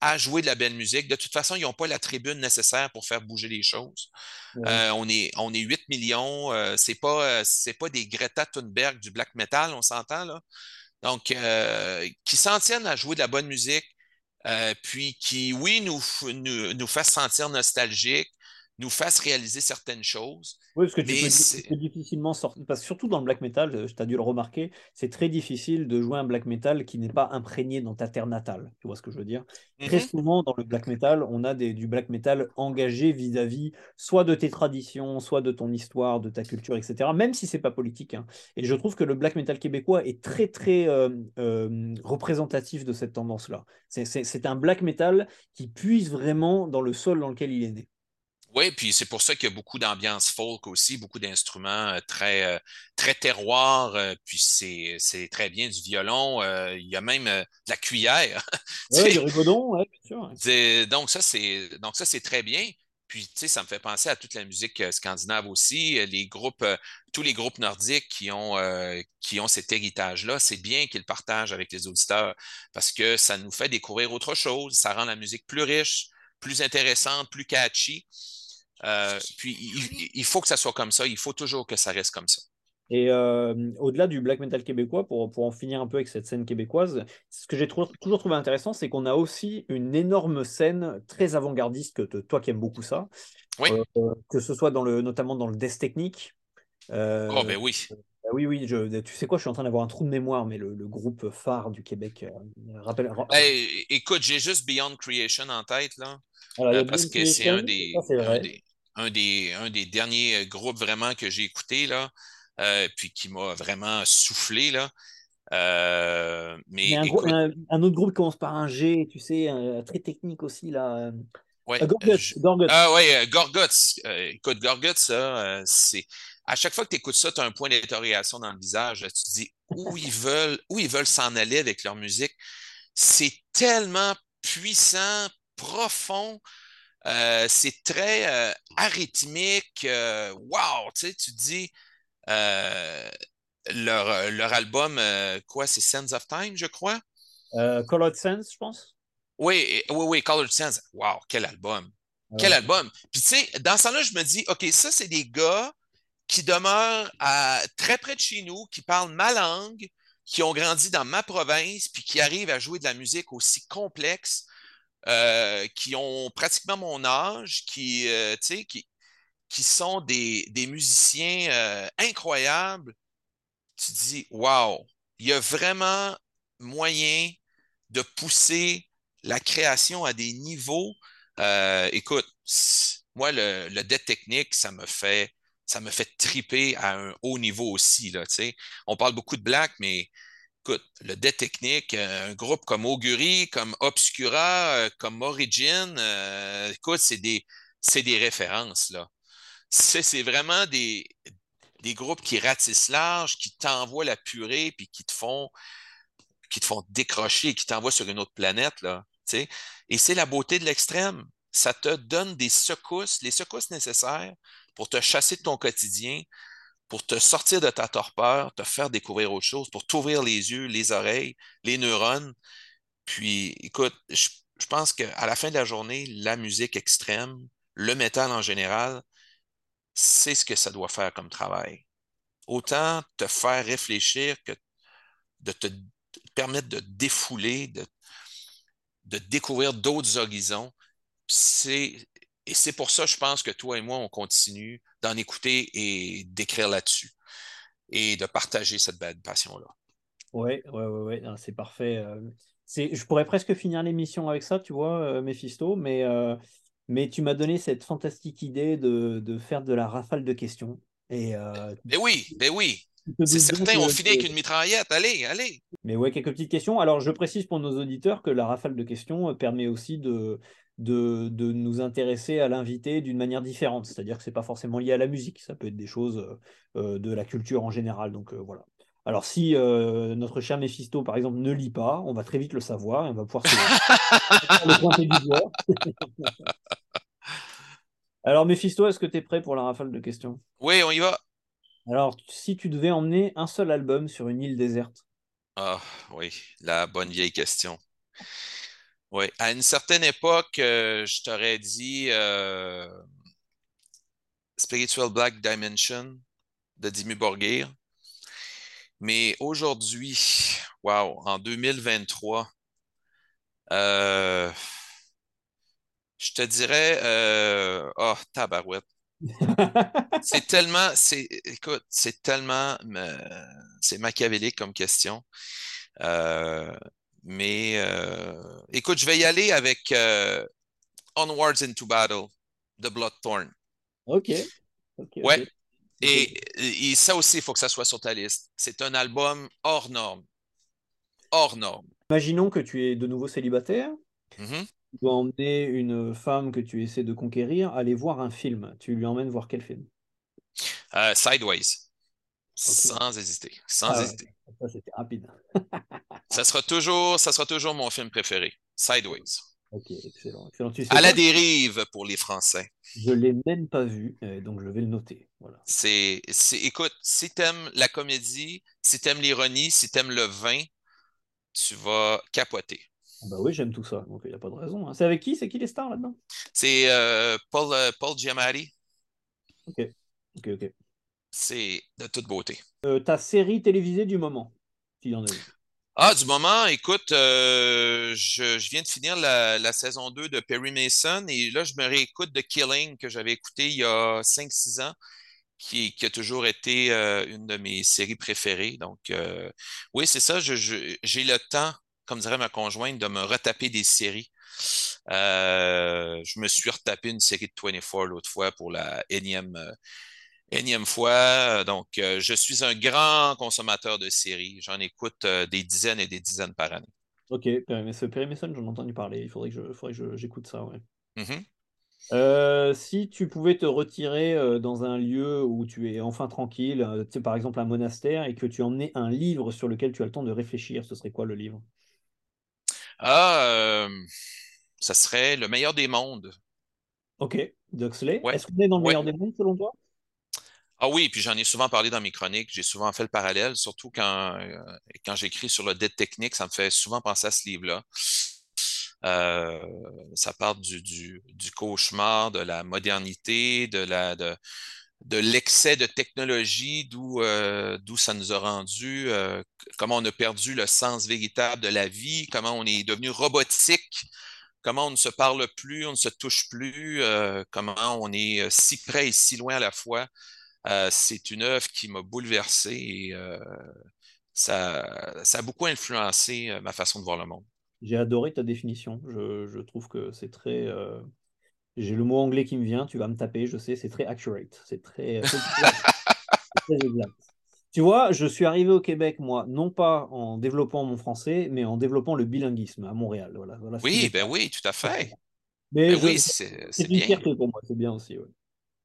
B: à jouer de la belle musique. De toute façon, ils n'ont pas la tribune nécessaire pour faire bouger les choses. on, est, on est 8 millions. c'est pas, pas des Greta Thunberg du black metal, on s'entend là. Donc, qui s'en tiennent à jouer de la bonne musique, euh, puis qui, oui, nous, nous, nous fasse sentir nostalgiques, nous fasse réaliser certaines choses.
A: Oui, parce que tu peux, difficilement sortir, parce que surtout dans le black metal, euh, tu as dû le remarquer, c'est très difficile de jouer un black metal qui n'est pas imprégné dans ta terre natale. Tu vois ce que je veux dire? Très mhm. souvent, dans le black metal, on a des, du black metal engagé vis-à-vis soit de tes traditions, soit de ton histoire, de ta culture, etc. Même si c'est pas politique. Hein. Et je trouve que le black metal québécois est très, très euh, euh, représentatif de cette tendance-là. C'est un black metal qui puise vraiment dans le sol dans lequel il est né.
B: Oui, puis c'est pour ça qu'il y a beaucoup d'ambiance folk aussi, beaucoup d'instruments euh, très, euh, très terroir, euh, puis c'est, très bien du violon, il y a même de la cuillère.
A: Oui, du rigodon, oui,
B: bien sûr. Donc ça, c'est, donc ça, c'est très bien. Puis, tu sais, ça me fait penser à toute la musique scandinave aussi, les groupes, tous les groupes nordiques qui ont, qui ont cet héritage-là, c'est bien qu'ils partagent avec les auditeurs parce que ça nous fait découvrir autre chose, ça rend la musique plus riche, plus intéressante, plus catchy. Euh, puis il, faut que ça soit comme ça, il faut toujours que ça reste comme ça.
A: Et euh, au-delà du black metal québécois, pour, pour en finir un peu avec cette scène québécoise, ce que j'ai toujours trouvé intéressant, c'est qu'on a aussi une énorme scène très avant-gardiste, que toi qui aimes beaucoup ça,
B: oui.
A: Euh, que ce soit dans le, notamment dans le death technique.
B: oh, ben oui.
A: Oui, oui, je, tu sais quoi, je suis en train d'avoir un trou de mémoire, mais le, groupe phare du Québec, rappelle.
B: écoute, j'ai juste Beyond Creation en tête, là. parce que c'est un des, un des, un des derniers euh, groupes vraiment que j'ai écouté, là, euh, puis qui m'a vraiment soufflé. Là. Euh, mais
A: un, un, autre groupe qui commence par un G, tu sais, très technique aussi. Là.
B: Ouais, Gorguts, Ah ouais, Gorguts. écoute, Gorguts, c'est. À chaque fois que tu écoutes ça, tu as un point d'interrogation dans le visage. Tu te dis où ils veulent, où ils veulent s'en aller avec leur musique. C'est tellement puissant, profond. Euh, c'est très euh, arythmique. Euh, wow, tu sais, tu dis leur, leur, album, quoi, c'est Sense of Time, je crois?
A: Colored Sense, je pense.
B: Oui, oui, oui, Colored Sense. Wow, quel album! Quel album! Puis tu sais, dans ce là je me dis, OK, ça, c'est des gars qui demeurent à, très près de chez nous, qui parlent ma langue, qui ont grandi dans ma province, puis qui arrivent à jouer de la musique aussi complexe euh, qui ont pratiquement mon âge, qui, euh, qui, qui sont des, des musiciens euh, incroyables. tu dis, wow, il y a vraiment moyen de pousser la création à des niveaux. Euh, écoute, moi, le, le debt technique, ça me fait ça me fait triper à un haut niveau aussi. Là, On parle beaucoup de Black, mais écoute, le debt technique, euh, un groupe comme Augury, comme Obscura, euh, comme Origin, écoute, c'est des, des références. là. C'est vraiment des, des groupes qui ratissent large, qui t'envoient la purée, puis qui te font qui te font décrocher, qui t'envoient sur une autre planète. Là, et c'est la beauté de l'extrême. Ça te donne des secousses, les secousses nécessaires pour te chasser de ton quotidien, pour te sortir de ta torpeur, te faire découvrir autre chose, pour t'ouvrir les yeux, les oreilles, les neurones. Puis, écoute, je, pense qu'à la fin de la journée, la musique extrême, le métal en général, c'est ce que ça doit faire comme travail. Autant te faire réfléchir que de te permettre de défouler, de, découvrir d'autres horizons. Et c'est pour ça, je pense que toi et moi, on continue d'en écouter et d'écrire là-dessus et de partager cette belle passion-là.
A: Oui, ouais, ouais, ouais, c'est parfait. Euh, je pourrais presque finir l'émission avec ça, tu vois, euh, Mephisto, mais euh, mais tu m'as donné cette fantastique idée de, de, faire de la rafale de questions. Et,
B: euh, mais oui, mais oui. C'est certain, on finit avec une mitraillette. Allez, allez.
A: Mais ouais, quelques petites questions. Alors, je précise pour nos auditeurs que la rafale de questions permet aussi de, de, de nous intéresser à l'invité d'une manière différente. C'est-à-dire que ce n'est pas forcément lié à la musique. Ça peut être des choses euh, de la culture en général. Donc, euh, voilà. Alors, si euh, notre cher Mephisto, par exemple, ne lit pas, on va très vite le savoir et on va pouvoir se le pointer du doigt. Alors, Mephisto, est-ce que tu es prêt pour la rafale de questions?
B: Oui, on y va.
A: Alors, si tu devais emmener un seul album sur une île déserte?
B: Ah, oui, la bonne vieille question. Oui, à une certaine époque, euh, je t'aurais dit euh, Spiritual Black Dimension de Dimmu Borgir. Mais aujourd'hui, wow, en 2023, euh, je te dirais, euh, oh, tabarouette. c'est tellement, c'est, écoute, c'est tellement, c'est machiavélique comme question. Euh, mais euh, écoute, je vais y aller avec Onwards into Battle de Bloodthorn.
A: OK.
B: ouais. Et, et, ça aussi, il faut que ça soit sur ta liste. C'est un album hors norme. Hors norme.
A: Imaginons que tu es de nouveau célibataire.
B: Mm-hmm
A: tu dois emmener une femme que tu essaies de conquérir aller voir un film. Tu lui emmènes voir quel film?
B: Euh, Sideways. Sans hésiter. Sans ah hésiter.
A: Ça, c'était rapide.
B: ça, sera toujours, ça sera toujours mon film préféré. Sideways.
A: Ok, excellent. excellent.
B: à la dérive pour les Français.
A: Je ne l'ai même pas vu, euh, donc je vais le noter. Voilà.
B: C'est, écoute, si tu aimes la comédie, si tu aimes l'ironie, si tu aimes le vin, tu vas capoter.
A: Ah bah oui, j'aime tout ça, donc il n'y a pas de raison. Hein. C'est avec qui C'est qui les stars là-dedans?
B: C'est euh, Paul, euh, Paul Giamatti.
A: Ok, ok, ok.
B: C'est de toute beauté.
A: Euh, ta série télévisée du moment, s'il y en a
B: Ah, du moment, écoute, je, je, viens de finir la, la, saison 2 de Perry Mason et là, je me réécoute de Killing que j'avais écouté il y a 5-6 ans. Qui, qui, a toujours été une de mes séries préférées. Donc, oui, c'est ça, j'ai le temps comme dirait ma conjointe, de me retaper des séries. Euh, je me suis retapé une série de 24 l'autre fois pour la énième, euh, énième fois. Donc, euh, je suis un grand consommateur de séries. J'en écoute des dizaines et des dizaines par année.
A: Ok, Perry Mason, j'en ai entendu parler. Il faudrait que j'écoute ça. Ouais.
B: Mm-hmm.
A: si tu pouvais te retirer dans un lieu où tu es enfin tranquille, par exemple un monastère, et que tu emmenais un livre sur lequel tu as le temps de réfléchir, ce serait quoi le livre?
B: Ah, euh, ça serait le meilleur des mondes.
A: Ok, Duxley. Est-ce qu'on est dans le meilleur des mondes selon toi?
B: Ah oui, puis j'en ai souvent parlé dans mes chroniques, j'ai souvent fait le parallèle, surtout quand, euh, quand j'écris sur le dette technique, ça me fait souvent penser à ce livre-là. Euh, ça parle du, cauchemar, de la modernité, de l'excès de technologie, d'où euh, d'où ça nous a rendu, comment on a perdu le sens véritable de la vie, comment on est devenu robotique, comment on ne se parle plus, on ne se touche plus, comment on est si près et si loin à la fois. Euh, c'est une œuvre qui m'a bouleversé et euh, ça, ça a beaucoup influencé euh, ma façon de voir le monde.
A: J'ai adoré ta définition. Je, je trouve que c'est très. euh, J'ai le mot anglais qui me vient, tu vas me taper, je sais, c'est très accurate. C'est très, c'est très exact. Tu vois, je suis arrivé au Québec, moi, non pas en développant mon français, mais en développant le bilinguisme à Montréal. Voilà, voilà
B: Oui, ben oui, tout à fait.
A: Mais
B: Ben
A: je-
B: oui, c'est
A: une
B: bien.
A: fierté pour moi, c'est bien aussi. ouais.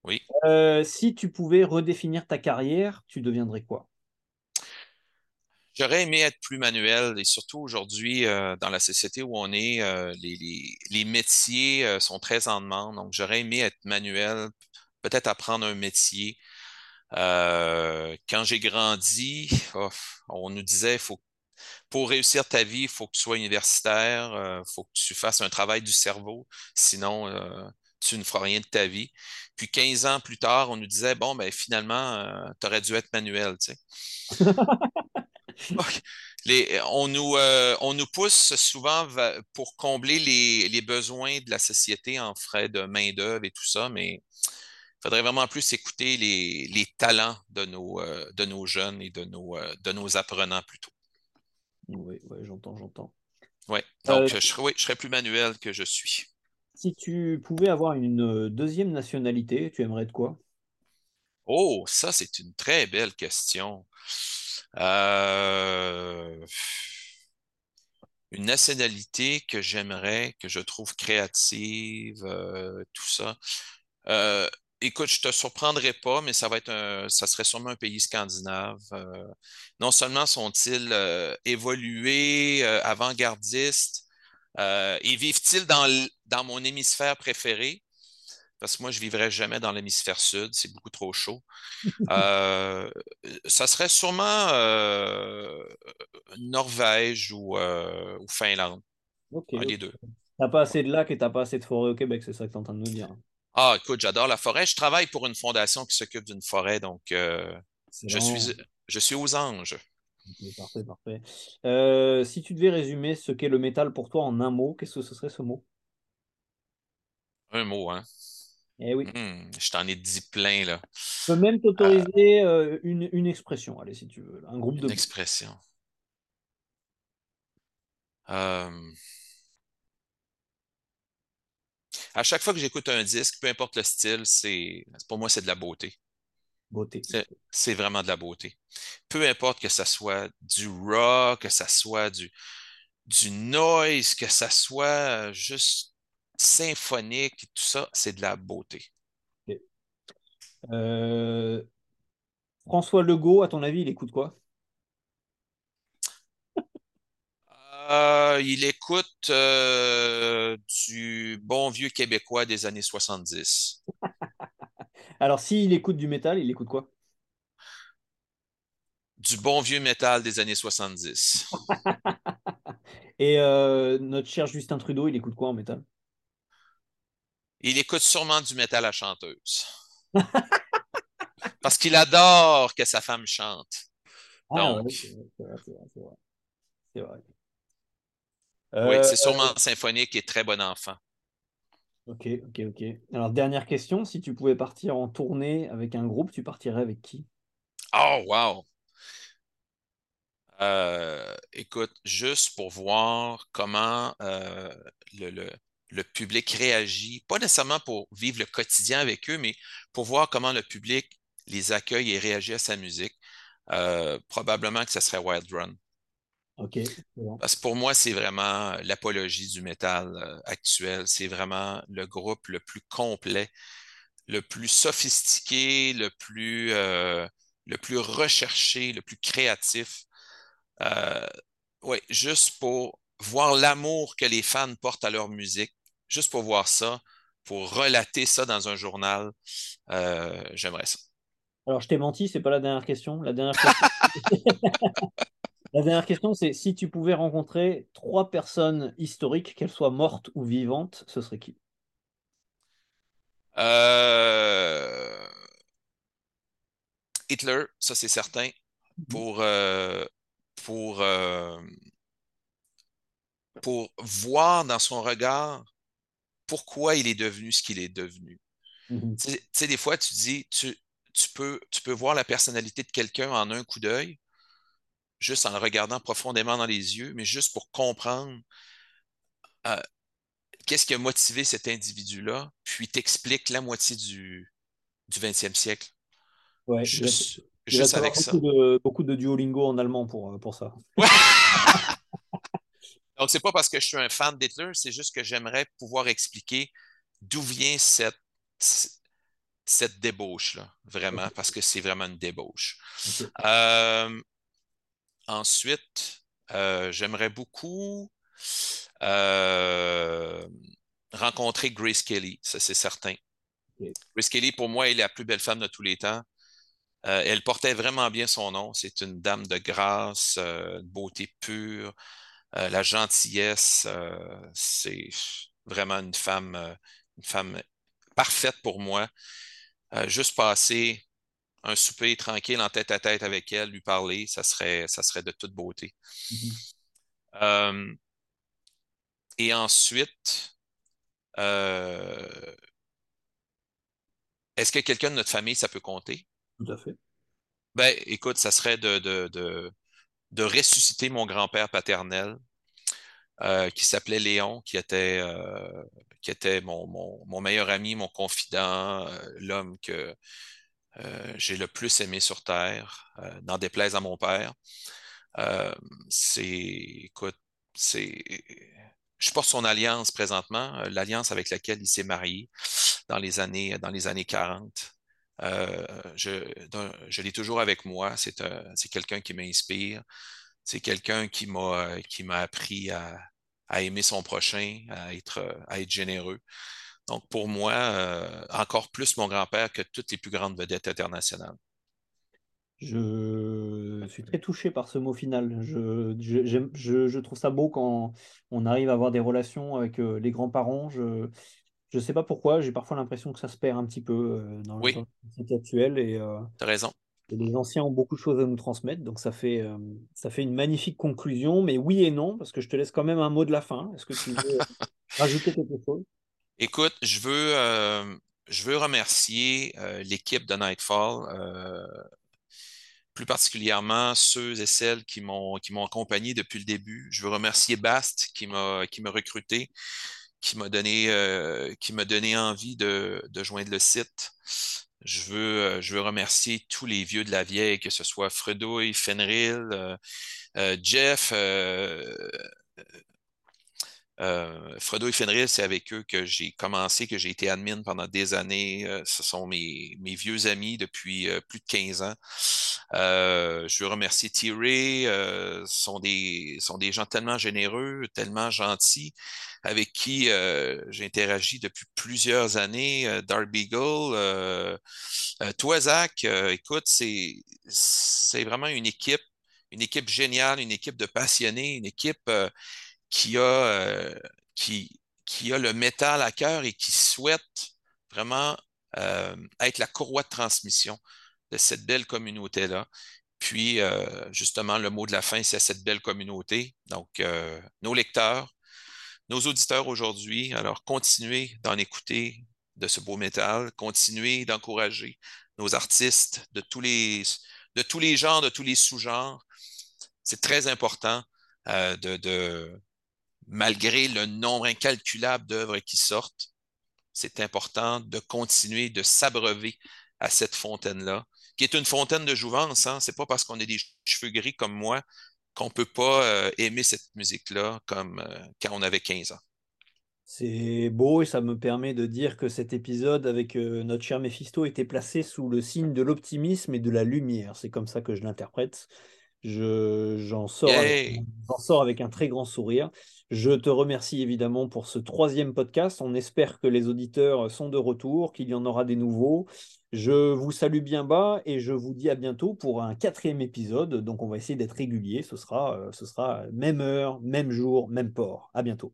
B: Oui.
A: Euh, si tu pouvais redéfinir ta carrière, tu deviendrais quoi?
B: J'aurais aimé être plus manuel et surtout aujourd'hui, euh, dans la société où on est, euh, les, les- les métiers euh, sont très en demande. Donc, j'aurais aimé être manuel, peut-être apprendre un métier. Quand j'ai grandi, oh, on nous disait, faut, pour réussir ta vie, il faut que tu sois universitaire, il faut que tu fasses un travail du cerveau, sinon tu ne feras rien de ta vie. Puis 15 ans plus tard, on nous disait, bon, ben finalement, tu aurais dû être manuel, tu sais. Ok. Les- on nous, euh, on nous pousse souvent pour combler les, les besoins de la société en frais de main-d'œuvre et tout ça, mais il faudrait vraiment plus écouter les, les talents de nos, euh, de nos jeunes et de nos, euh, de nos apprenants plutôt.
A: Oui, ouais, j'entends, j'entends. Euh,
B: Donc, je serais, oui, je serais plus manuel que je suis.
A: Si tu pouvais avoir une euh, deuxième nationalité, tu aimerais de quoi?
B: Oh, ça, c'est une très belle question. Euh, une nationalité que j'aimerais, que je trouve créative, euh, tout ça. Écoute, je te surprendrai pas, mais ça va être un, ça serait sûrement un pays scandinave. Non seulement sont-ils évolués, avant-gardistes, euh, et vivent-ils dans, dans mon hémisphère préféré? Parce que moi, je vivrais jamais dans l'hémisphère sud, c'est beaucoup trop chaud. Euh, ça serait sûrement euh, Norvège ou, euh, ou Finlande, un des deux.
A: T'as pas assez de lacs et t'as pas assez de forêt au Québec, c'est ça que tu es en train de nous dire.
B: Ah, écoute, j'adore la forêt. Je travaille pour une fondation qui s'occupe d'une forêt, donc je suis, je suis aux anges.
A: Parfait, parfait. Euh, si tu devais résumer ce qu'est le métal pour toi en un mot, qu'est-ce que ce serait ce mot?
B: Un mot, hein?
A: Eh oui.
B: Hmm, je t'en ai dit plein, là.
A: Je peux même
B: Euh,
A: t'autoriser euh, une, une expression, allez, si tu veux, un groupe de
B: une expression. Euh, à chaque fois que j'écoute un disque, peu importe le style, c'est, pour moi, c'est de la beauté.
A: Beauté.
B: C'est vraiment de la beauté. Peu importe que ça soit du rock, que ça soit du, du noise, que ça soit euh, juste symphonique, tout ça, c'est de la beauté.
A: Euh, François Legault, à ton avis, il écoute quoi?
B: Euh, il écoute euh, du bon vieux québécois des années 70.
A: Alors, s'il écoute du métal, il écoute quoi?
B: Du bon vieux métal des années 70.
A: Et euh, notre cher Justin Trudeau, il écoute quoi en métal?
B: Il écoute sûrement du métal à chanteuse. Parce qu'il adore que sa femme chante.
A: Ah
B: Donc,
A: ouais, c'est vrai, c'est vrai, c'est vrai, c'est vrai. C'est vrai.
B: oui,
A: Euh,
B: c'est sûrement symphonique et très bon enfant.
A: Ok, ok, ok. Alors, dernière question, si tu pouvais partir en tournée avec un groupe, tu partirais avec qui?
B: Oh, wow! Euh, écoute, juste pour voir comment euh, le, le- public réagit, pas nécessairement pour vivre le quotidien avec eux, mais pour voir comment le public les accueille et réagit à sa musique, euh, probablement que ce serait Wild Run.
A: Ok, bon.
B: Parce que pour moi, c'est vraiment l'apologie du métal euh, actuel. C'est vraiment le groupe le plus complet, le plus sophistiqué, le plus, euh, le plus recherché, le plus créatif. Euh, ouais, juste pour voir l'amour que les fans portent à leur musique, juste pour voir ça, pour relater ça dans un journal, euh, j'aimerais ça.
A: Alors, je t'ai menti, c'est pas la dernière question. La dernière question, la dernière question, c'est si tu pouvais rencontrer trois personnes historiques, qu'elles soient mortes ou vivantes, ce serait qui?
B: Euh, Hitler, ça c'est certain,
A: Mhm.
B: pour, euh, pour, euh, pour voir dans son regard pourquoi il est devenu ce qu'il est devenu.
A: Mhm.
B: Tu sais, tu sais, des fois, tu dis, tu, tu peux, tu peux voir la personnalité de quelqu'un en un coup d'œil, juste en le regardant profondément dans les yeux, mais juste pour comprendre euh, qu'est-ce qui a motivé cet individu-là, puis t'explique la moitié du, du 20e siècle.
A: Ouais, juste, juste avec beaucoup ça. De, beaucoup de Duolingo en allemand pour, pour ça. Ouais.
B: Donc, c'est pas parce que je suis un fan d'Hitler, c'est juste que j'aimerais pouvoir expliquer d'où vient cette, cette débauche-là, vraiment, parce que c'est vraiment une débauche. Euh, ensuite, euh, j'aimerais beaucoup euh, rencontrer Grace Kelly, ça c'est certain. Grace Kelly, pour moi, est la plus belle femme de tous les temps. elle portait vraiment bien son nom. C'est une dame de grâce, de beauté pure, euh, la gentillesse, euh, c'est vraiment une femme, euh, une femme parfaite pour moi. juste passer un souper tranquille en tête à tête avec elle, lui parler, ça serait, ça serait de toute beauté. Mm-hmm. et ensuite, est-ce que quelqu'un de notre famille, ça peut compter?
A: Tout à fait.
B: Ben, écoute, ça serait de, de de ressusciter mon grand-père paternel, euh, qui s'appelait Léon, qui était, euh, qui était mon, mon, meilleur ami, mon confident, euh, l'homme que j'ai le plus aimé sur Terre, n'en déplaise à mon père. c'est, écoute, c'est, je porte son alliance présentement, l'alliance avec laquelle il s'est marié dans les années, dans les années 40. Euh, je, l'ai toujours avec moi. C'est quelqu'un qui m'inspire. C'est quelqu'un qui m'a qui m'a appris à, à, aimer son prochain, à être, à être généreux. Donc, pour moi, euh, encore plus mon grand-père que toutes les plus grandes vedettes internationales.
A: Je suis très touché par ce mot final. Je, je, je trouve ça beau quand on arrive à avoir des relations avec euh, les grands-parents. Je, ne sais pas pourquoi, j'ai parfois l'impression que ça se perd un petit peu euh, dans,
B: oui.
A: la société actuelle. Et, euh,
B: as raison.
A: les anciens ont beaucoup de choses à nous transmettre, donc ça fait, euh, ça fait une magnifique conclusion. Mais oui et non, parce que je te laisse quand même un mot de la fin. Est-ce que tu veux rajouter quelque chose?
B: Écoute, je veux, je veux remercier l'équipe de Nightfall plus particulièrement ceux et celles qui m'ont accompagné depuis le début. Je veux remercier Bast qui m'a recruté qui m'a donné, euh, donné envie de, de, joindre le site. Je veux, euh, je veux remercier tous les vieux de la vieille, que ce soit Fredouille, Fenril, euh, Jeff, euh, Frodo et Fenris, c'est avec eux que j'ai commencé, que j'ai été admin pendant des années. Euh, ce sont mes, vieux amis depuis euh, plus de 15 ans. je veux remercier Thierry. ce sont, des, gens tellement généreux, tellement gentils, avec qui j'ai interagi depuis plusieurs années. Darby Beagle, toi, Zach, écoute, c'est vraiment une équipe, une équipe géniale, une équipe de passionnés, une équipe qui a, euh, qui, qui a le métal à cœur et qui souhaite vraiment euh, être la courroie de transmission de cette belle communauté-là. Puis, euh, justement, le mot de la fin, c'est cette belle communauté. Donc, nos lecteurs, nos auditeurs aujourd'hui, alors continuez d'en écouter de ce beau métal, continuez d'encourager nos artistes de tous les, de tous les genres, de tous les sous-genres. C'est très important de, de, malgré le nombre incalculable d'œuvres qui sortent, c'est important de continuer de s'abreuver à cette fontaine-là, qui est une fontaine de jouvence. Hein? C'est pas parce qu'on a des cheveux gris comme moi qu'on peut pas euh, aimer cette musique-là comme euh, quand on avait 15 ans.
A: C'est beau et ça me permet de dire que cet épisode avec euh, notre cher Mephisto était placé sous le signe de l'optimisme et de la lumière. C'est comme ça que je l'interprète. J'en sors, sors, avec un très grand sourire. Je te remercie évidemment pour ce troisième podcast. On espère que les auditeurs sont de retour, qu'il y en aura des nouveaux. Je vous salue bien bas et je vous dis à bientôt pour un quatrième épisode. Donc on va essayer d'être régulier. Ce sera, euh, ce sera même heure, même jour, même port. À bientôt.